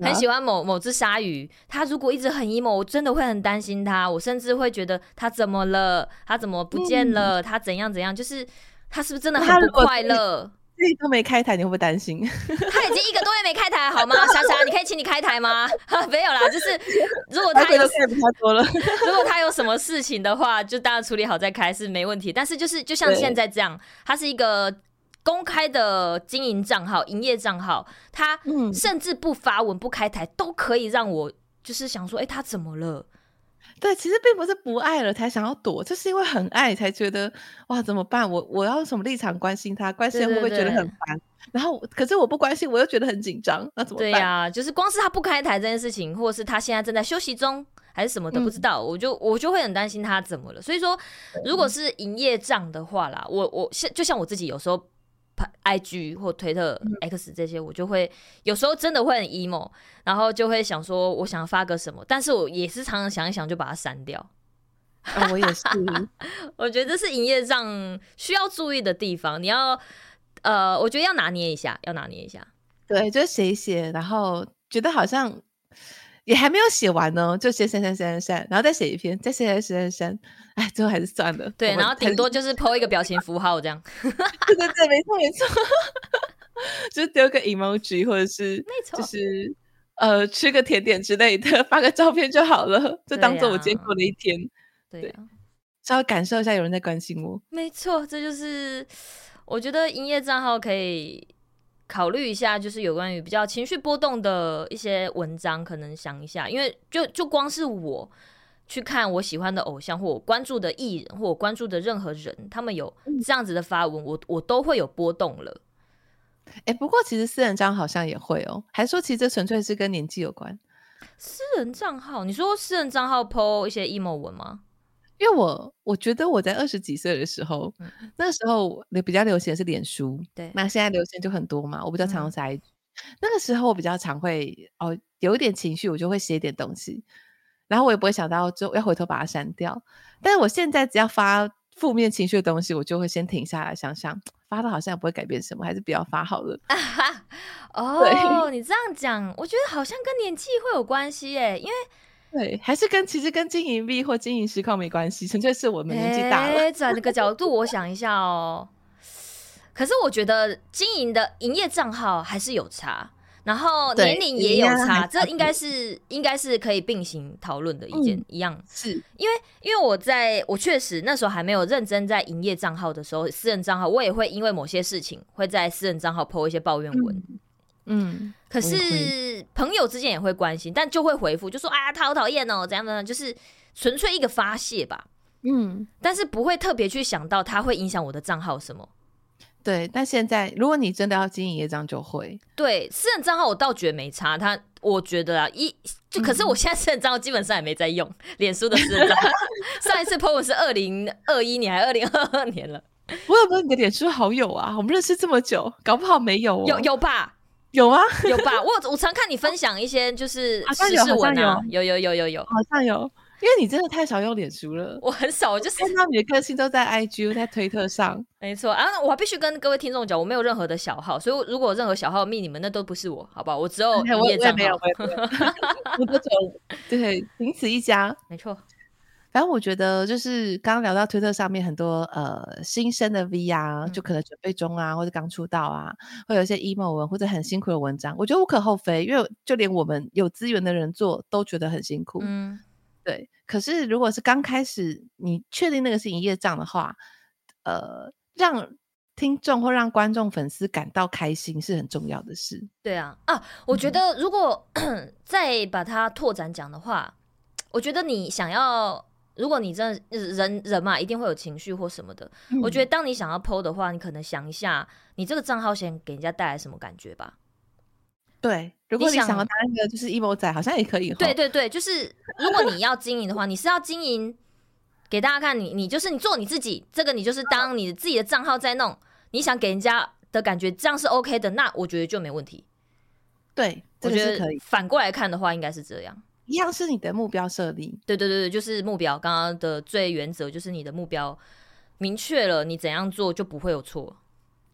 很喜欢某某只鲨鱼，它如果一直很 emo，我真的会很担心它。我甚至会觉得它怎么了？它怎么不见了？嗯、他怎样怎样？就是它是不是真的很不快乐？自己都没开台，你会不会担心？他已经一个多月没开台，好吗？莎莎，你可以请你开台吗？没有啦，就是如果他有如果他有什么事情的话，就当然处理好再开是没问题。但是就是就像现在这样，他是一个公开的经营账号、营业账号，他甚至不发文、不开台都可以让我就是想说，哎、欸，他怎么了？对，其实并不是不爱了才想要躲，就是因为很爱才觉得哇，怎么办？我我要用什么立场关心他？关心会不会觉得很烦？对对对，然后可是我不关心，我又觉得很紧张，那怎么办？对呀、啊，就是光是他不开台这件事情，或者是他现在正在休息中，还是什么的，不知道，嗯、我就我就会很担心他怎么了。所以说，如果是营业账的话啦，我我像就像我自己有时候。IG 或推特 X 这些，我就会有时候真的会很 emo，然后就会想说，我想发个什么，但是我也是常常想一想就把它删掉。啊，我也是，我觉得这是营业上需要注意的地方。你要呃，我觉得要拿捏一下，要拿捏一下。对，就写一写，然后觉得好像。也还没有写完呢，就先删删删删删，然后再写一篇，再删删删删，哎，最后还是算了。对，然后顶多就是 po 一个表情符号这样。对对对，没错没错，就是丢个 emoji 或者是，没错，就是呃吃个甜点之类的，发个照片就好了，就当做我今天过的一天。对，啊、对，稍微感受一下有人在关心我。没错，这就是我觉得营业账号可以。考虑一下，就是有关于比较情绪波动的一些文章，可能想一下，因为就就光是我去看我喜欢的偶像，或我关注的艺人，或我关注的任何人，他们有这样子的发文，我我都会有波动了。哎、欸，不过其实私人账好像也会哦，还说其实这纯粹是跟年纪有关。私人账号，你说私人账号 po 一些 emo 文吗？因为我我觉得我在二十几岁的时候，嗯、那时候比较流行的是脸书，对，那现在流行就很多嘛。我比较常用那个时候，我比较常会哦，有一点情绪，我就会写点东西，然后我也不会想到就要回头把它删掉。但是我现在只要发负面情绪的东西，我就会先停下来想想，发的好像也不会改变什么，还是不要发好了。啊、哈哦，你这样讲，我觉得好像跟年纪会有关系耶，因为。对，还是跟其实跟经营 V 或经营实况没关系，纯粹是我们年纪大了。转个角度，我想一下哦，可是我觉得经营的营业账号还是有差，然后年龄也有差，这应该是应该是可以并行讨论的一件、嗯、一样。是因为因为我在我确实那时候还没有认真在营业账号的时候，私人账号我也会因为某些事情会在私人账号 po 一些抱怨文。嗯嗯，可是朋友之间也会关心，但就会回复，就说啊，他好讨厌哦，怎样怎样，就是纯粹一个发泄吧。嗯，但是不会特别去想到他会影响我的账号什么。对，但现在如果你真的要经营一张，就会。对，私人账号我倒觉得没差，他我觉得啊，一就可是我现在私人账号基本上也没在用，脸书的私人账号 上一次 po 是二零二一年还是二零二二年了？我有没有你的脸书好友啊？我们认识这么久，搞不好没有哦。有有吧？有啊，有吧？我我常看你分享一些就是时事文啊，有有有有有，好像有，因为你真的太少用脸书了。我很少，我就是看到你的个性都在 IG，在推特上。没错啊，我还必须跟各位听众讲，我没有任何的小号，所以如果任何小号密你们，那都不是我，好不好？我只有营业账号。没有，我 都走，对，仅此一家。没错。反正我觉得，就是刚刚聊到推特上面很多呃新生的 V 啊，就可能准备中啊，或者刚出道啊，会有一些 emo 文或者很辛苦的文章。我觉得无可厚非，因为就连我们有资源的人做都觉得很辛苦。嗯，对。可是如果是刚开始，你确定那个是营业账的话，呃，让听众或让观众粉丝感到开心是很重要的事。对啊，啊，我觉得如果、嗯、再把它拓展讲的话，我觉得你想要。如果你真的人人嘛，一定会有情绪或什么的。嗯、我觉得当你想要 po 的话，你可能想一下，你这个账号先给人家带来什么感觉吧。对，如果你想要当一个就是 emo 仔，好像也可以。对对对，就是如果你要经营的话，你是要经营给大家看你，你就是你做你自己，这个你就是当你自己的账号在弄，你想给人家的感觉这样是 OK 的，那我觉得就没问题。对，我觉得可以。反过来看的话，应该是这样。一样是你的目标设定，对对对对，就是目标。刚刚的最原则就是你的目标明确了，你怎样做就不会有错。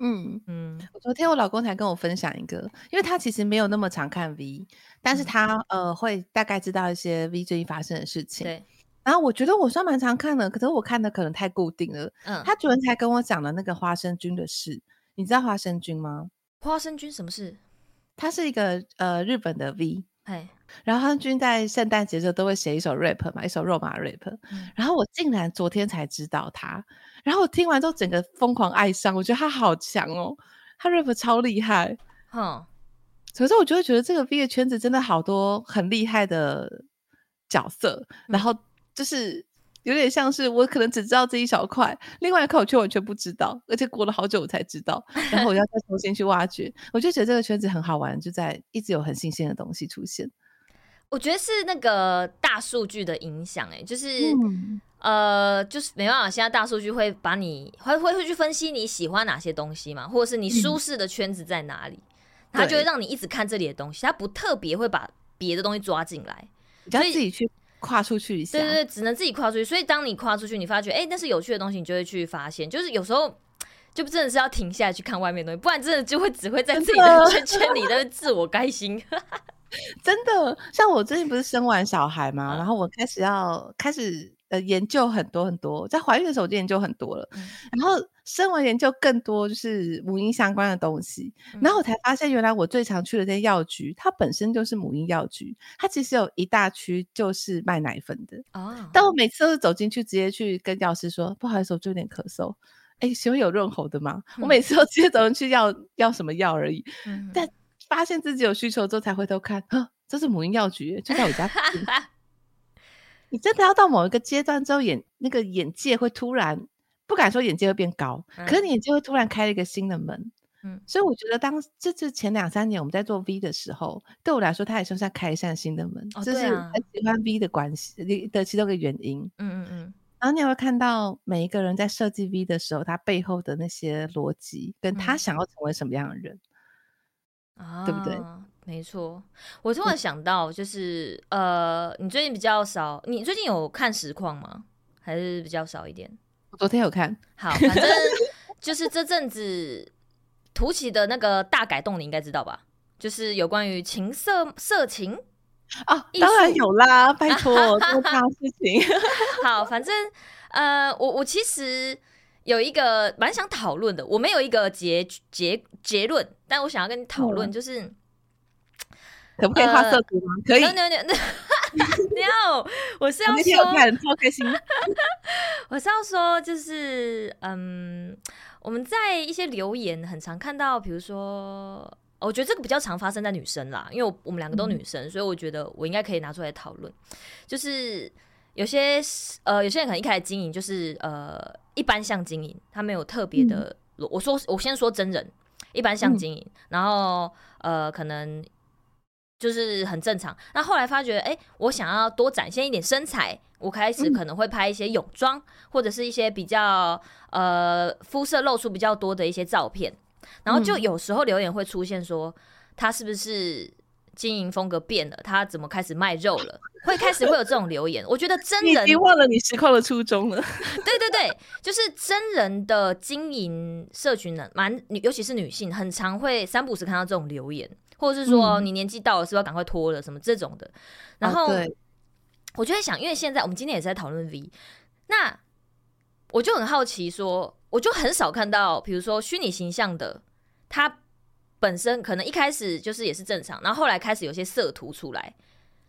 嗯嗯，昨天我老公才跟我分享一个，因为他其实没有那么常看 V，但是他、嗯、呃会大概知道一些 V 最近发生的事情。对，然后我觉得我算蛮常看的，可是我看的可能太固定了。嗯，他昨天才跟我讲了那个花生君的事，你知道花生君吗？花生君什么事？他是一个呃日本的 V。然后他君在圣诞节的时候都会写一首 rap 嘛，一首肉麻 rap。嗯、然后我竟然昨天才知道他，然后我听完之后整个疯狂爱上，我觉得他好强哦，他 rap 超厉害。嗯，可是我就会觉得这个 V 的圈子真的好多很厉害的角色，嗯、然后就是有点像是我可能只知道这一小块，另外一块我却完全不知道，而且过了好久我才知道，然后我要再重新去挖掘。我就觉得这个圈子很好玩，就在一直有很新鲜的东西出现。我觉得是那个大数据的影响，哎，就是、嗯、呃，就是没办法，现在大数据会把你会会会去分析你喜欢哪些东西嘛，或者是你舒适的圈子在哪里，它、嗯、就会让你一直看这里的东西，它不特别会把别的东西抓进来，你要自己去跨出去一下，对对对，只能自己跨出去。所以当你跨出去，你发觉哎，那是有趣的东西，你就会去发现。就是有时候就真的是要停下来去看外面的东西，不然真的就会只会在自己的圈圈里的自我开心。真的，像我最近不是生完小孩嘛，嗯、然后我开始要开始呃研究很多很多，在怀孕的时候就研究很多了，嗯、然后生完研究更多就是母婴相关的东西，嗯、然后我才发现原来我最常去的这些药局，它本身就是母婴药局，它其实有一大区就是卖奶粉的哦，但我。每次都是走进去直接去跟药师说，不好意思，我就有点咳嗽，哎，请问有润喉的吗？嗯、我每次都直接走进去要要什么药而已，嗯、但。发现自己有需求之后才回头看，呵，这是母婴药局，就在我家。你真的要到某一个阶段之后，眼那个眼界会突然不敢说眼界会变高，嗯、可是你眼界会突然开了一个新的门。嗯，所以我觉得当这是前两三年我们在做 V 的时候，对我来说，它也算是在开一扇新的门。哦、这是很喜欢 V 的关系的其中一个原因。嗯嗯嗯。然后你也会看到每一个人在设计 V 的时候，他背后的那些逻辑，跟他想要成为什么样的人。嗯啊，对不对？没错，我突然想到，就是、嗯、呃，你最近比较少，你最近有看实况吗？还是比较少一点？我昨天有看。好，反正 就是这阵子突起的那个大改动，你应该知道吧？就是有关于情色、色情啊，当然有啦，拜托，这么大事情。好，反正呃，我我其实有一个蛮想讨论的，我没有一个结结结论，但我想要跟你讨论，就是、嗯、可不可以画色图吗？呃、可以。No no no no，我是要说，超开心。我是要说，就是嗯，我们在一些留言很常看到，比如说。我觉得这个比较常发生在女生啦，因为我们两个都女生，嗯、所以我觉得我应该可以拿出来讨论。就是有些呃，有些人可能一开始经营就是呃一般像经营，他没有特别的。嗯、我说我先说真人一般像经营，嗯、然后呃可能就是很正常。那后来发觉，哎，我想要多展现一点身材，我开始可能会拍一些泳装，嗯、或者是一些比较呃肤色露出比较多的一些照片。然后就有时候留言会出现说，他是不是经营风格变了？他怎么开始卖肉了？会开始会有这种留言。我觉得真人你忘了你实况的初衷了。对对对，就是真人的经营社群呢，蛮尤其是女性，很常会三不时看到这种留言，或者是说你年纪到了，是不是要赶快脱了什么这种的。然后我就在想，因为现在我们今天也是在讨论 V，那我就很好奇说。我就很少看到，比如说虚拟形象的，他本身可能一开始就是也是正常，然后后来开始有些色图出来，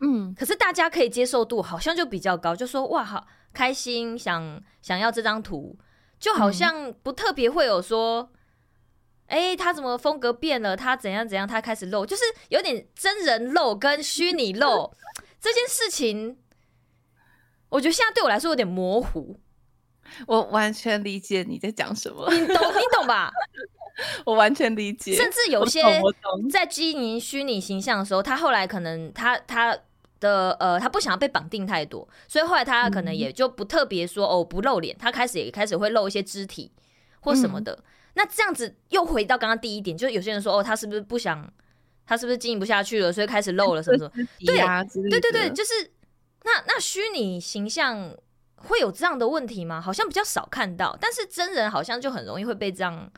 嗯，可是大家可以接受度好像就比较高，就说哇，好开心，想想要这张图，就好像不特别会有说，哎、嗯欸，他怎么风格变了，他怎样怎样，他开始露，就是有点真人露跟虚拟露这件事情，我觉得现在对我来说有点模糊。我完全理解你在讲什么，你懂你懂吧？我完全理解，甚至有些在经营虚拟形象的时候，他后来可能他他的呃，他不想要被绑定太多，所以后来他可能也就不特别说哦不露脸，他开始也开始会露一些肢体或什么的。嗯、那这样子又回到刚刚第一点，就是有些人说哦，他是不是不想，他是不是经营不下去了，所以开始露了什么什么？对对对对，就是那那虚拟形象。会有这样的问题吗？好像比较少看到，但是真人好像就很容易会被这样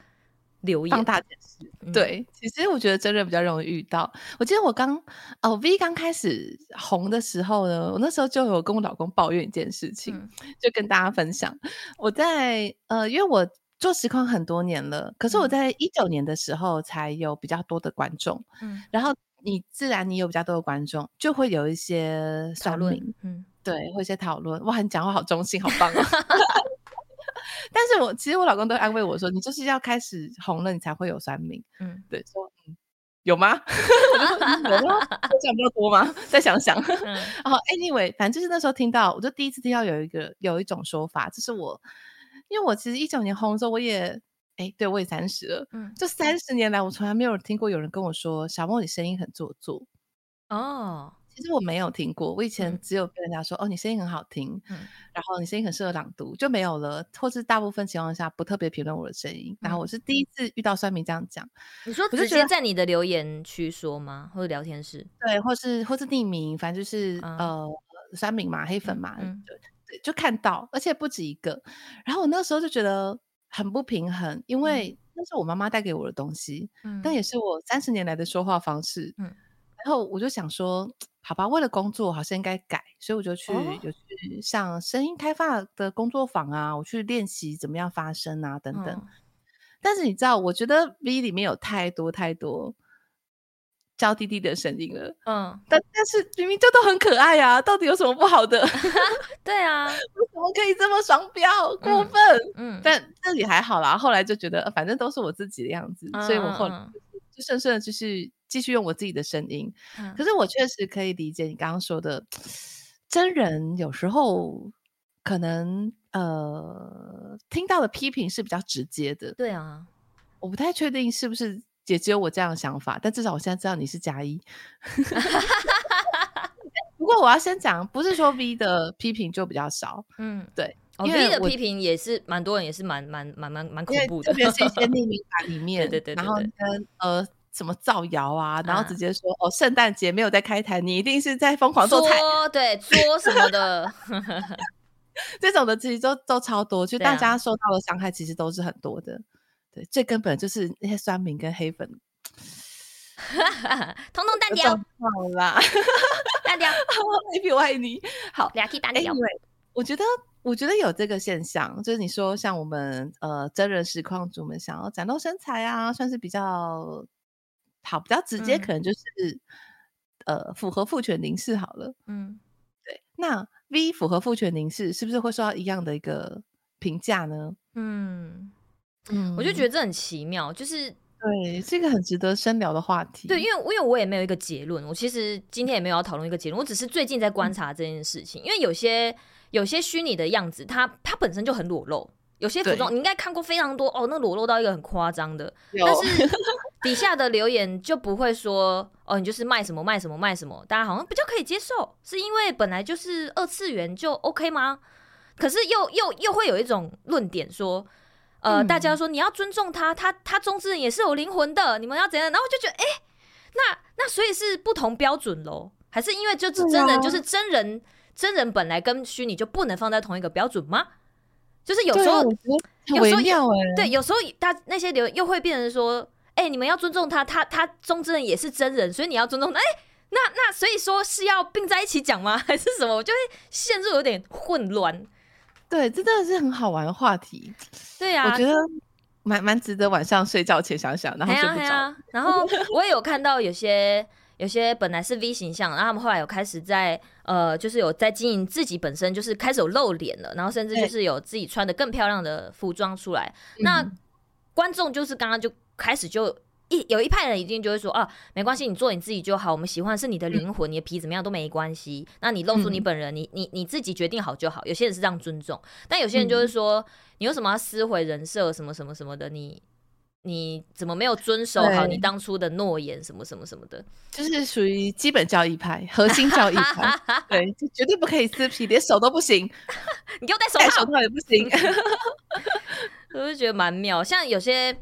留言。放大解释，嗯、对，其实我觉得真人比较容易遇到。我记得我刚哦 V 刚开始红的时候呢，我那时候就有跟我老公抱怨一件事情，嗯、就跟大家分享。我在呃，因为我做实况很多年了，可是我在一九年的时候才有比较多的观众，嗯，然后你自然你有比较多的观众，就会有一些讨论，嗯。对，会一些讨论。哇，你讲话好中性，好棒啊！但是我其实我老公都安慰我说，你就是要开始红了，你才会有酸民。嗯，对，说嗯，有吗？有吗？这样比较多吗？再想想。嗯、然 后 anyway，反正就是那时候听到，我就第一次听到有一个有一种说法，就是我，因为我其实一九年红的时候，我也哎，对我也三十了。嗯，这三十年来，我从来没有听过有人跟我说，小莫你声音很做作。哦。其实我没有听过，我以前只有跟人家说：“嗯、哦，你声音很好听，嗯、然后你声音很适合朗读，就没有了。”或是大部分情况下不特别评论我的声音。嗯、然后我是第一次遇到酸民这样讲。你说直接在你的留言区说吗？或者聊天室？对，或是或是匿名，反正就是、嗯、呃酸民嘛，黑粉嘛，嗯、对对，就看到，而且不止一个。然后我那时候就觉得很不平衡，因为那是我妈妈带给我的东西，嗯、但也是我三十年来的说话方式。嗯、然后我就想说。好吧，为了工作，好像应该改，所以我就去、哦、有去上声音开发的工作坊啊，我去练习怎么样发声啊，等等。嗯、但是你知道，我觉得 V 里面有太多太多娇滴滴的声音了，嗯，但但是明明就都很可爱啊，到底有什么不好的？对啊，为什么可以这么双标？过分？嗯，嗯但这里还好啦，后来就觉得反正都是我自己的样子，嗯、所以我后来就顺顺的就是。继续用我自己的声音，嗯、可是我确实可以理解你刚刚说的，真人有时候可能呃听到的批评是比较直接的。对啊，我不太确定是不是也只有我这样的想法，但至少我现在知道你是加一。不过我要先讲，不是说 V 的批评就比较少，嗯，对，哦、V 的批评也是蛮多人也是蛮蛮蛮蛮蛮恐怖的，特别是一些匿名 版里面，对，对，对对对，然后跟呃。什么造谣啊，然后直接说、啊、哦，圣诞节没有在开台，你一定是在疯狂做菜，对，作什么的，这种的其实都都超多，就大家受到的伤害其实都是很多的。对，最根本就是那些酸民跟黑粉，通通 淡掉，好啦，单挑，我爱你，我爱你，好，俩 K 单挑。Anyway, 我觉得我觉得有这个现象，就是你说像我们呃真人实况主们想要展露身材啊，算是比较好，比较直接，可能就是、嗯、呃符合父权凝视好了。嗯，对。那 V 符合父权凝视，是不是会受到一样的一个评价呢？嗯嗯，我就觉得这很奇妙，就是。对，是一个很值得深聊的话题。对，因为因为我也没有一个结论，我其实今天也没有要讨论一个结论，我只是最近在观察这件事情。嗯、因为有些有些虚拟的样子，它它本身就很裸露，有些服装你应该看过非常多哦，那裸露到一个很夸张的，但是 底下的留言就不会说哦，你就是卖什么卖什么卖什么，大家好像比较可以接受，是因为本来就是二次元就 OK 吗？可是又又又会有一种论点说。呃，大家说你要尊重他，他他中之人也是有灵魂的，你们要怎样？然后我就觉得，哎、欸，那那所以是不同标准喽？还是因为就是真人，就是真人，真人本来跟虚拟就不能放在同一个标准吗？就是有时候，有时候对，有时候他那些流又会变成说，哎、欸，你们要尊重他，他他中之人也是真人，所以你要尊重他。哎、欸，那那所以说是要并在一起讲吗？还是什么？我就会陷入有点混乱。对，这真的是很好玩的话题。对呀、啊，我觉得蛮蛮值得晚上睡觉前想想，然后睡不着。啊啊、然后我也有看到有些有些本来是 V 形象，然后他们后来有开始在呃，就是有在经营自己本身，就是开始有露脸了，然后甚至就是有自己穿的更漂亮的服装出来。那观众就是刚刚就开始就。一有一派人一定就会说啊，没关系，你做你自己就好。我们喜欢是你的灵魂，你的皮怎么样都没关系。那你露出你本人，你你你自己决定好就好。有些人是这样尊重，但有些人就是说，你有什么要撕毁人设，什么什么什么的？你你怎么没有遵守好你当初的诺言，什么什么什么的？就是属于基本教义派、核心教义派，对，就绝对不可以撕皮，连手都不行。你给我戴手套，手套也不行。我就觉得蛮妙，像有些。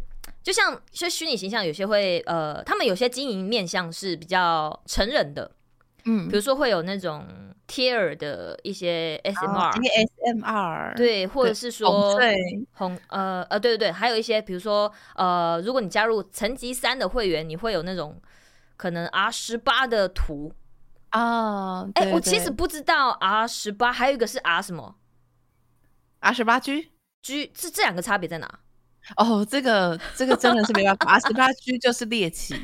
就像一些虚拟形象，有些会呃，他们有些经营面向是比较成人的，嗯，比如说会有那种贴耳的一些 SMR，SMR，对，或者是说红呃呃，对对对，还有一些比如说呃，如果你加入层级三的会员，你会有那种可能 R 十八的图。啊，哎、欸，我其实不知道 R 十八，还有一个是 R 什么？R 十八 G，G 这这两个差别在哪？哦，这个这个真的是没办法，R 十八 G 就是猎奇，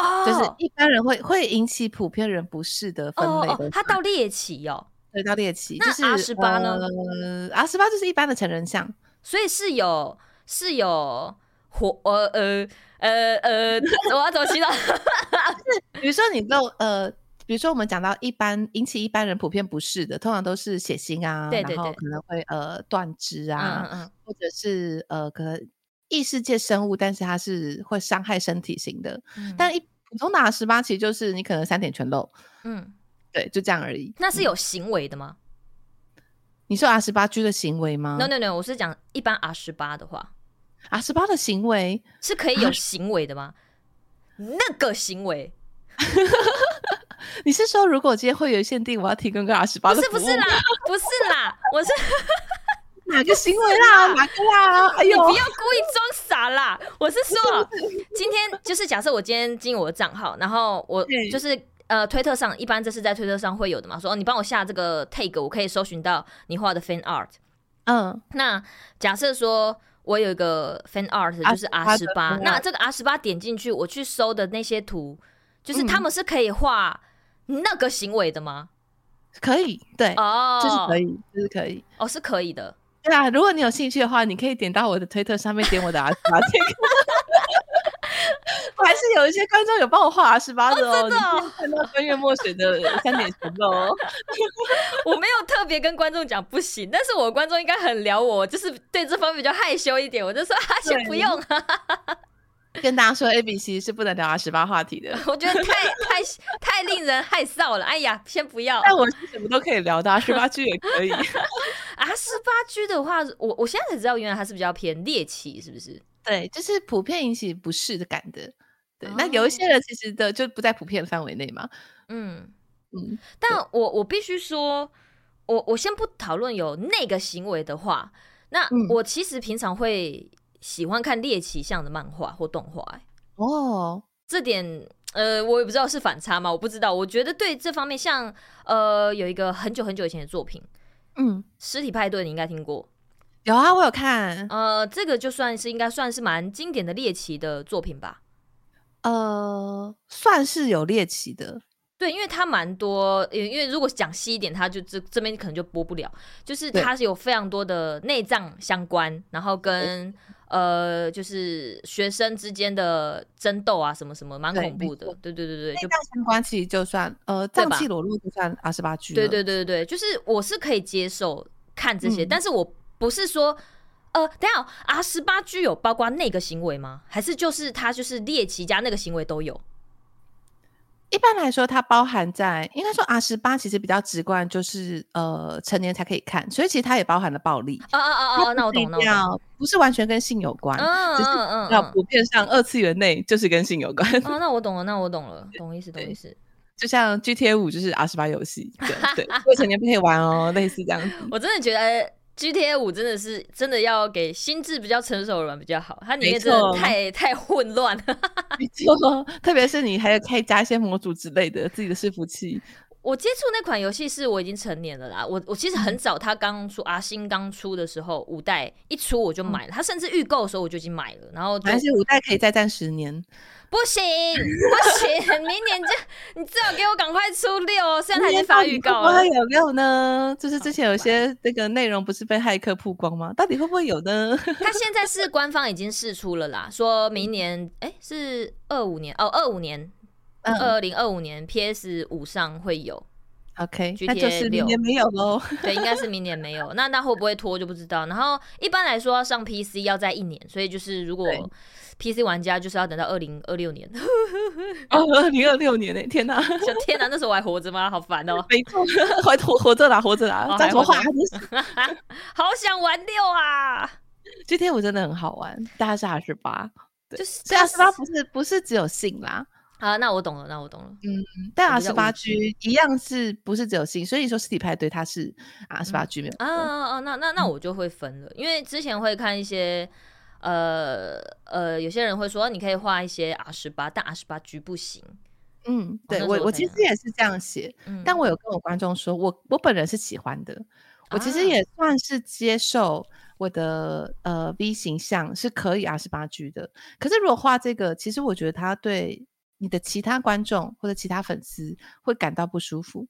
哦，就是一般人会会引起普遍人不适的分类的。它到猎奇哦，对，到猎奇。那 R 十八呢？呃，R 十八就是一般的成人像，所以是有是有火呃呃呃呃，我要走心了。是比如说你露呃。比如说，我们讲到一般引起一般人普遍不适的，通常都是血腥啊，对对对，然后可能会呃断肢啊，嗯嗯，或者是呃可能异世界生物，但是它是会伤害身体型的。嗯、但一普通打 R 十八其实就是你可能三点全漏，嗯，对，就这样而已。那是有行为的吗？嗯、你说 R 十八 G 的行为吗？No No No，我是讲一般 R 十八的话，R 十八的行为是可以有行为的吗？啊、那个行为。你是说，如果今天会员限定，我要提供个 R 十八的？不是不是啦，不是啦，我是哪个行为啦？哪个啦？哎呦，你不要故意装傻啦！我是说，今天就是假设我今天进我的账号，然后我就是呃，推特上一般这是在推特上会有的嘛，说哦你帮我下这个 tag，我可以搜寻到你画的 fan art。嗯，那假设说我有一个 fan art 就是 R 十八，那这个 R 十八点进去，我去搜的那些图，就是他们是可以画。那个行为的吗？可以，对，哦，就是可以，就是可以，哦，是可以的。对啊，如果你有兴趣的话，你可以点到我的推特上面点我的阿十八。我还是有一些观众有帮我画阿十八的哦，真的哦，看到穿越墨水的三点全露哦。我没有特别跟观众讲不行，但是我观众应该很聊我，就是对这方面比较害羞一点，我就说啊，先不用。跟大家说，A B C 是不能聊 R 十八话题的。我觉得太太 太令人害臊了。哎呀，先不要。但我是什么都可以聊的，R 十八 G 也可以。啊十八 G 的话，我我现在才知道，原来它是比较偏猎奇，是不是？对，就是普遍引起不适的感的。对，哦、那有一些人其实的就不在普遍范围内嘛。嗯嗯。但我我必须说，我我先不讨论有那个行为的话，那我其实平常会。喜欢看猎奇向的漫画或动画，欸，哦，这点呃，我也不知道是反差吗？我不知道。我觉得对这方面像，像呃，有一个很久很久以前的作品，嗯，尸体派对你应该听过。有啊，我有看。呃，这个就算是应该算是蛮经典的猎奇的作品吧。呃，算是有猎奇的。对，因为它蛮多，因为如果讲细一点，它就这这边可能就播不了。就是它是有非常多的内脏相关，然后跟呃，就是学生之间的争斗啊，什么什么，蛮恐怖的。对对对对，就相关系就算呃，脏器裸露就算二十八 G。对对对对对，就是我是可以接受看这些，嗯、但是我不是说呃，等下，R 十八 G 有包括那个行为吗？还是就是他就是猎奇加那个行为都有？一般来说，它包含在应该说 R 十八，其实比较直观，就是呃成年才可以看，所以其实它也包含了暴力。哦哦哦哦！那我懂了，不是完全跟性有关，嗯嗯嗯，要普遍上二次元内就是跟性有关。哦，那我懂了，那我懂了，懂意思，懂意思。就像 GTA 五就是 R 十八游戏，对，未成年不可以玩哦，类似这样子。我真的觉得。G T A 五真的是真的要给心智比较成熟的人比较好，它里面真的太太混乱了。没错，特别是你还要可以加一些模组之类的自己的伺服器。我接触那款游戏是我已经成年了啦，我我其实很早，它刚出 R 星刚出的时候，五代一出我就买了，它甚至预购的时候我就已经买了，然后而且五代可以再战十年。不行不行，明年就你最好给我赶快出六，现在他已经发预告了。有没有呢？就是之前有些那个内容不是被骇客曝光吗？到底会不会有呢？它现在是官方已经试出了啦，说明年哎、欸、是二五年哦，二五年二零二五年 PS 五上会有。OK，那就是明年没有喽。对，应该是明年没有。那那会不会拖就不知道。然后一般来说要上 PC 要在一年，所以就是如果。PC 玩家就是要等到二零二六年哦，二零二六年呢？天哪！就天哪，那时候我还活着吗？好烦哦！没错，还活活着啦，活着啦！讲什么话？好想玩六啊！GTA 五真的很好玩，大家是 R18，就是这 R18 不是不是只有性啦啊？那我懂了，那我懂了。嗯，但 R 十八 G 一样是不是只有性？所以说实体派对它是 R 十八 G 没有啊啊啊！那那那我就会分了，因为之前会看一些。呃呃，有些人会说你可以画一些 R 十八，但 R 十八 G 不行。嗯，对我我其实也是这样写，嗯、但我有跟我观众说，我我本人是喜欢的，我其实也算是接受我的、啊、呃 V 形象是可以 R 十八 G 的。可是如果画这个，其实我觉得他对你的其他观众或者其他粉丝会感到不舒服。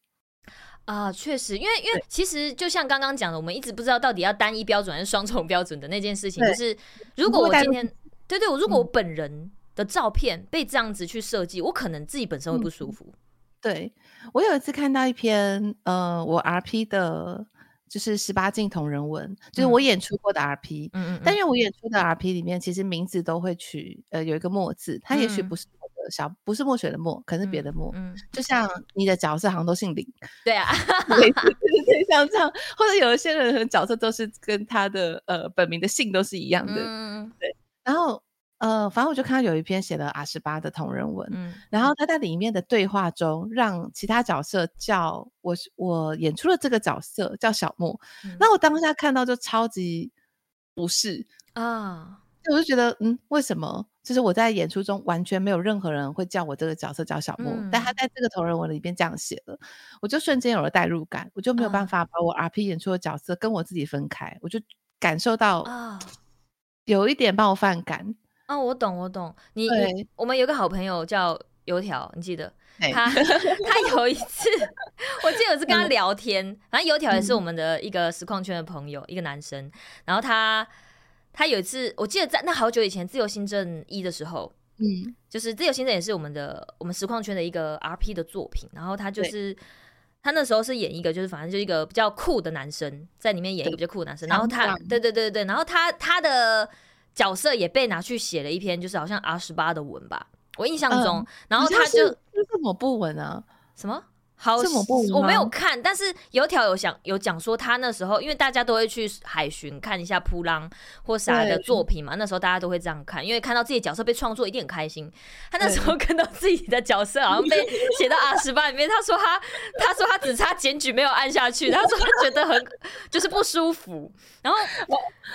啊，确实，因为因为其实就像刚刚讲的，我们一直不知道到底要单一标准还是双重标准的那件事情，就是如果我今天对对，我如果我本人的照片被这样子去设计，我可能自己本身会不舒服。对，我有一次看到一篇呃，我 RP 的就是十八禁同人文，就是我演出过的 RP，嗯嗯，但因为我演出的 RP 里面其实名字都会取呃有一个墨字，它也许不是。小不是墨水的墨，可能是别的墨。嗯，就像你的角色好像都姓林。对啊，像这样，或者有一些人的角色都是跟他的呃本名的姓都是一样的。嗯，对。然后呃，反正我就看到有一篇写了阿十八的同人文，嗯，然后他在里面的对话中，让其他角色叫我我演出了这个角色叫小莫，那我当下看到就超级不适啊。我就觉得，嗯，为什么？就是我在演出中完全没有任何人会叫我这个角色叫小莫，嗯、但他在这个同人文里边这样写了，我就瞬间有了代入感，我就没有办法把我 RP 演出的角色跟我自己分开，我就感受到有一点冒犯感。哦，我懂，我懂。你，我们有个好朋友叫油条，你记得他？他有一次，我记得有一次跟他聊天，嗯、反正油条也是我们的一个实况圈的朋友，嗯、一个男生，然后他。他有一次，我记得在那好久以前，《自由新政一》的时候，嗯，就是《自由新政》也是我们的我们实况圈的一个 RP 的作品。然后他就是他那时候是演一个，就是反正就一个比较酷的男生，在里面演一个比较酷的男生。然后他，对对对对，然后他他的角色也被拿去写了一篇，就是好像 R 十八的文吧，我印象中。嗯、然后他就为什么不文啊？什么？好，我没有看，但是有条有想有讲说他那时候，因为大家都会去海巡看一下扑浪或啥的作品嘛，那时候大家都会这样看，因为看到自己的角色被创作一定很开心。他那时候看到自己的角色好像被写到 R 十八里面，他说他他说他只差检举没有按下去，他说他觉得很就是不舒服。然后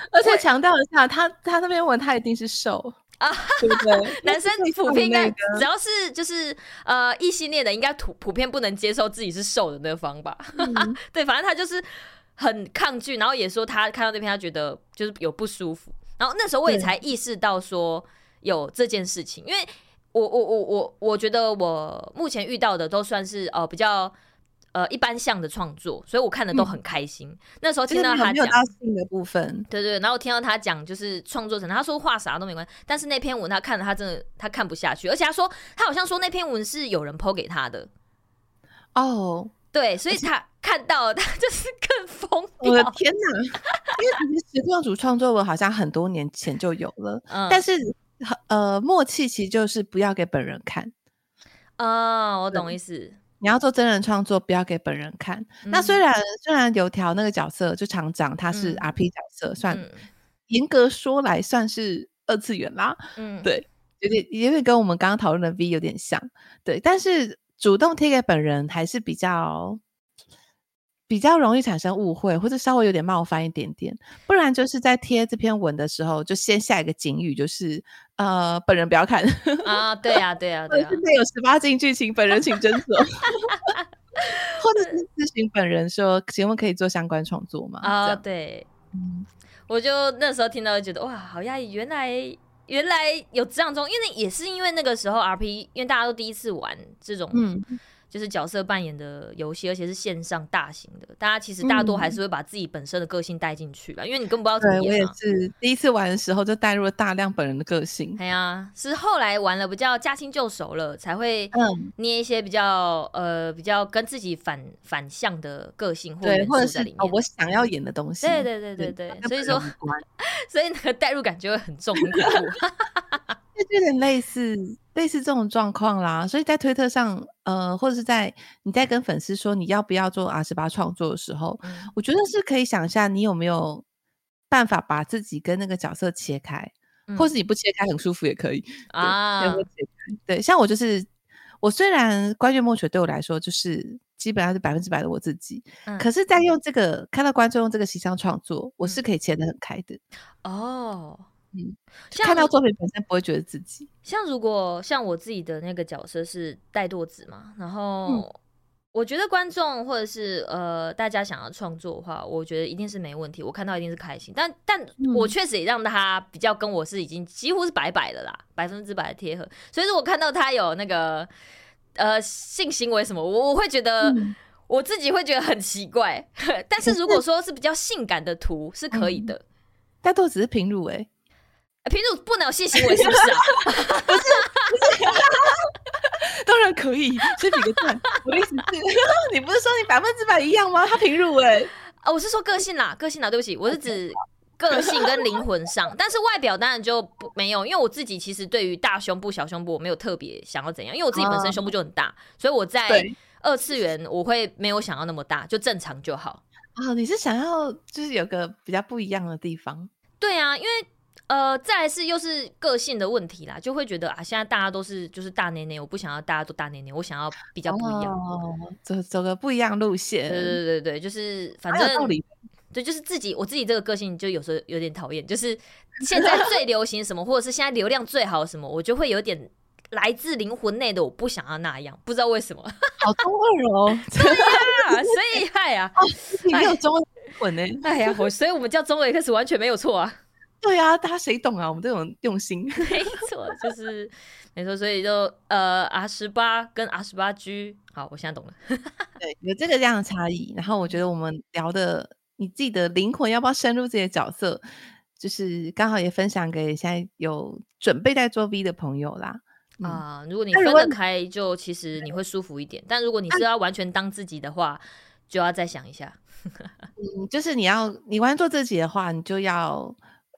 而且强调一下，他他那边问他一定是瘦。啊，对不对？男生普遍应该只要是就是呃异性恋的，应该普普遍不能接受自己是瘦的那方吧？嗯、对，反正他就是很抗拒，然后也说他看到那篇他觉得就是有不舒服，然后那时候我也才意识到说有这件事情，因为我我我我我觉得我目前遇到的都算是呃比较。呃，一般向的创作，所以我看的都很开心。嗯、那时候听到他讲性的部分，对，对对，然后听到他讲就是创作成，他说画啥都没关系，但是那篇文他看了，他真的他看不下去，而且他说他好像说那篇文是有人 po 给他的。哦，对，所以他看到 他就是更疯。我的天哪！因为其实实况组创作文好像很多年前就有了，嗯、但是呃，默契其实就是不要给本人看。哦，我懂意思。你要做真人创作，不要给本人看。嗯、那虽然虽然油条那个角色就厂长，他是 RP 角色，嗯、算严格说来算是二次元啦。嗯，对，有点有点跟我们刚刚讨论的 V 有点像。对，但是主动贴给本人还是比较。比较容易产生误会，或者稍微有点冒犯一点点，不然就是在贴这篇文的时候，就先下一个警语，就是呃，本人不要看啊，对呀、啊，对呀、啊，对呀、啊，有十八禁剧情，本人请斟酌，或者是 咨询本人说，请问可以做相关创作吗？啊，对，嗯，我就那时候听到就觉得哇，好压抑，原来原来有这样中，因为也是因为那个时候 RP，因为大家都第一次玩这种，嗯。就是角色扮演的游戏，而且是线上大型的，大家其实大多还是会把自己本身的个性带进去吧，嗯、因为你根本不知道怎么演、啊。我也是第一次玩的时候就带入了大量本人的个性。对啊，是后来玩了比较驾轻就熟了，才会捏一些比较、嗯、呃比较跟自己反反向的个性或者，或者是里面、哦、我想要演的东西。对对对对对，对所以说 所以那个代入感就会很重，很恐怖。就有点类似类似这种状况啦，所以在推特上，呃，或者是在你在跟粉丝说你要不要做 R 十八创作的时候，嗯、我觉得是可以想一下，你有没有办法把自己跟那个角色切开，嗯、或是你不切开很舒服也可以啊。对，对，像我就是，我虽然观月墨水对我来说就是基本上是百分之百的我自己，嗯、可是，在用这个看到观众用这个形象创作，我是可以切得很开的、嗯、哦。看到作品本身不会觉得自己像，如果像我自己的那个角色是带舵子嘛，然后我觉得观众或者是呃大家想要创作的话，我觉得一定是没问题，我看到一定是开心。但但我确实也让他比较跟我是已经几乎是百百的啦，百分之百的贴合。所以说我看到他有那个呃性行为什么，我我会觉得我自己会觉得很奇怪。但是如果说是比较性感的图是可以的，带舵子是平乳哎。平乳不能有性行为是不是啊？不是，不是，当然可以，先比个赞。我的意思是，你不是说你百分之百一样吗？他平乳哎，啊，我是说个性啦，个性啦，对不起，我是指个性跟灵魂上，但是外表当然就不没有，因为我自己其实对于大胸部、小胸部我没有特别想要怎样，因为我自己本身胸部就很大，所以我在二次元我会没有想要那么大，就正常就好。啊，你是想要就是有个比较不一样的地方？对啊，因为。呃，再来是又是个性的问题啦，就会觉得啊，现在大家都是就是大奶奶，我不想要大家都大奶奶，我想要比较不一样，哦、走走个不一样路线。对对对对，就是反正对，就是自己我自己这个个性就有时候有点讨厌，就是现在最流行什么，或者是现在流量最好什么，我就会有点来自灵魂内的，我不想要那样，不知道为什么，好中二哦，对呀，所以嗨呀，你没有中二灵魂呢？哎呀，我所以我们叫中二一开始完全没有错啊。对啊，大家谁懂啊？我们这种用心，没错，就是没错，所以就呃，R 十八跟 R 十八 G，好，我现在懂了。对，有这个这样的差异。然后我觉得我们聊的，你自己的灵魂要不要深入自己的角色，就是刚好也分享给现在有准备在做 V 的朋友啦。啊、嗯呃，如果你分得开，就其实你会舒服一点。但如果你是要完全当自己的话，就要再想一下。嗯，就是你要你完全做自己的话，你就要。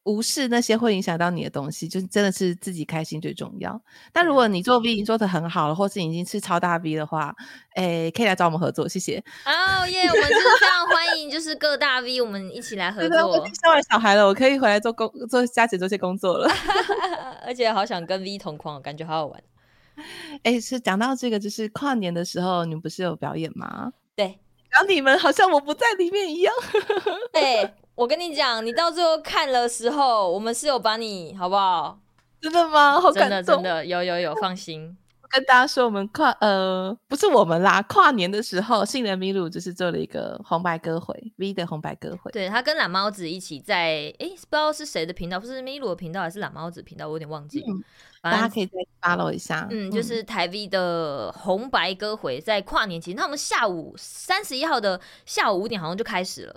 无视那些会影响到你的东西，就是真的是自己开心最重要。但如果你做 V 已经做的很好了，或是已经是超大 V 的话，诶、欸，可以来找我们合作，谢谢。哦耶，我们就是非常欢迎，就是各大 V，我们一起来合作。我生完小孩了，我可以回来做工，做家姐做些工作了。而且好想跟 V 同框，感觉好好玩。哎、欸，是讲到这个，就是跨年的时候，你们不是有表演吗？对，然后你们好像我不在里面一样。对。我跟你讲，你到最后看的时候，我们是有把你好不好？真的吗？好感动，真的真的有有有，放心。跟大家说，我们跨呃不是我们啦，跨年的时候，杏仁米鲁就是做了一个红白歌会，V 的红白歌会。对，他跟懒猫子一起在，哎，不知道是谁的频道，不是米鲁的频道还是懒猫子频道，我有点忘记。嗯，大家可以再 follow 一下。嗯，就是台 V 的红白歌会，在跨年期，那我们下午三十一号的下午五点好像就开始了。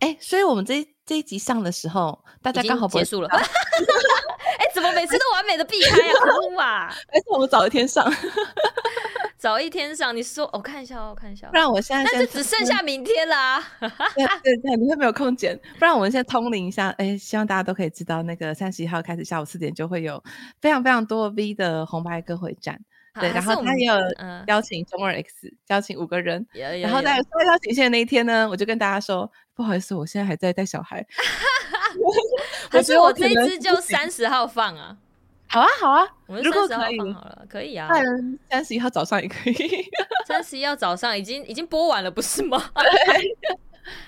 哎，所以我们这这一集上的时候，大家刚好结束了。哎，怎么每次都完美的避开啊？可恶啊！还是我们早一天上，早一天上。你说，我看一下，我看一下。不然我现在那就只剩下明天啦。对对对，你会没有空剪。不然我们现在通灵一下。哎，希望大家都可以知道，那个三十一号开始下午四点就会有非常非常多 V 的红白歌会展。对，然后他也有邀请中二 X，邀请五个人。然后在说邀请线的那一天呢，我就跟大家说，不好意思，我现在还在带小孩。可是我这一支就三十号放啊，好啊好啊，我们三十号放好了，可以啊。三十一号早上也可以，三十一号早上已经已经播完了，不是吗？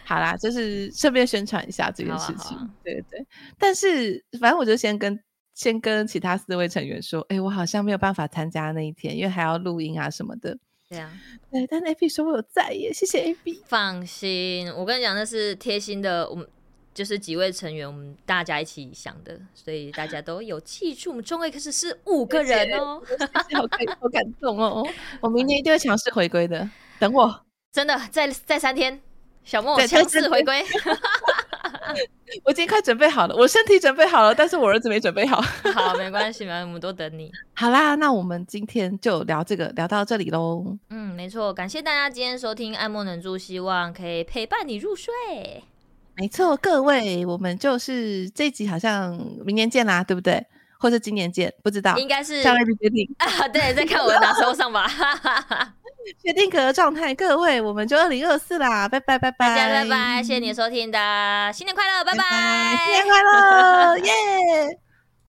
好啦，就是顺便宣传一下这件事情，对对对。但是反正我就先跟先跟其他四位成员说，哎，我好像没有办法参加那一天，因为还要录音啊什么的。对啊，对，但 A B 说我有在耶，谢谢 A B。放心，我跟你讲，那是贴心的，我们。就是几位成员，我们大家一起想的，所以大家都有记住。我们中 X 是五个人哦，好感好感动哦！我明年一定会强势回归的，等我。真的，再再三天，小莫强势回归。我已经快准备好了，我身体准备好了，但是我儿子没准备好。好，没关系，没关系，我们都等你。好啦，那我们今天就聊这个，聊到这里喽。嗯，没错，感谢大家今天收听《爱莫能助》，希望可以陪伴你入睡。没错，各位，我们就是这一集好像明年见啦，对不对？或者今年见，不知道，应该是下面决定啊。对，再看我哪时候上吧。确定可状态，各位，我们就二零二四啦，拜拜拜拜，大家拜拜，谢谢你收听的，新年快乐，拜拜，拜拜，新年快乐，耶。yeah!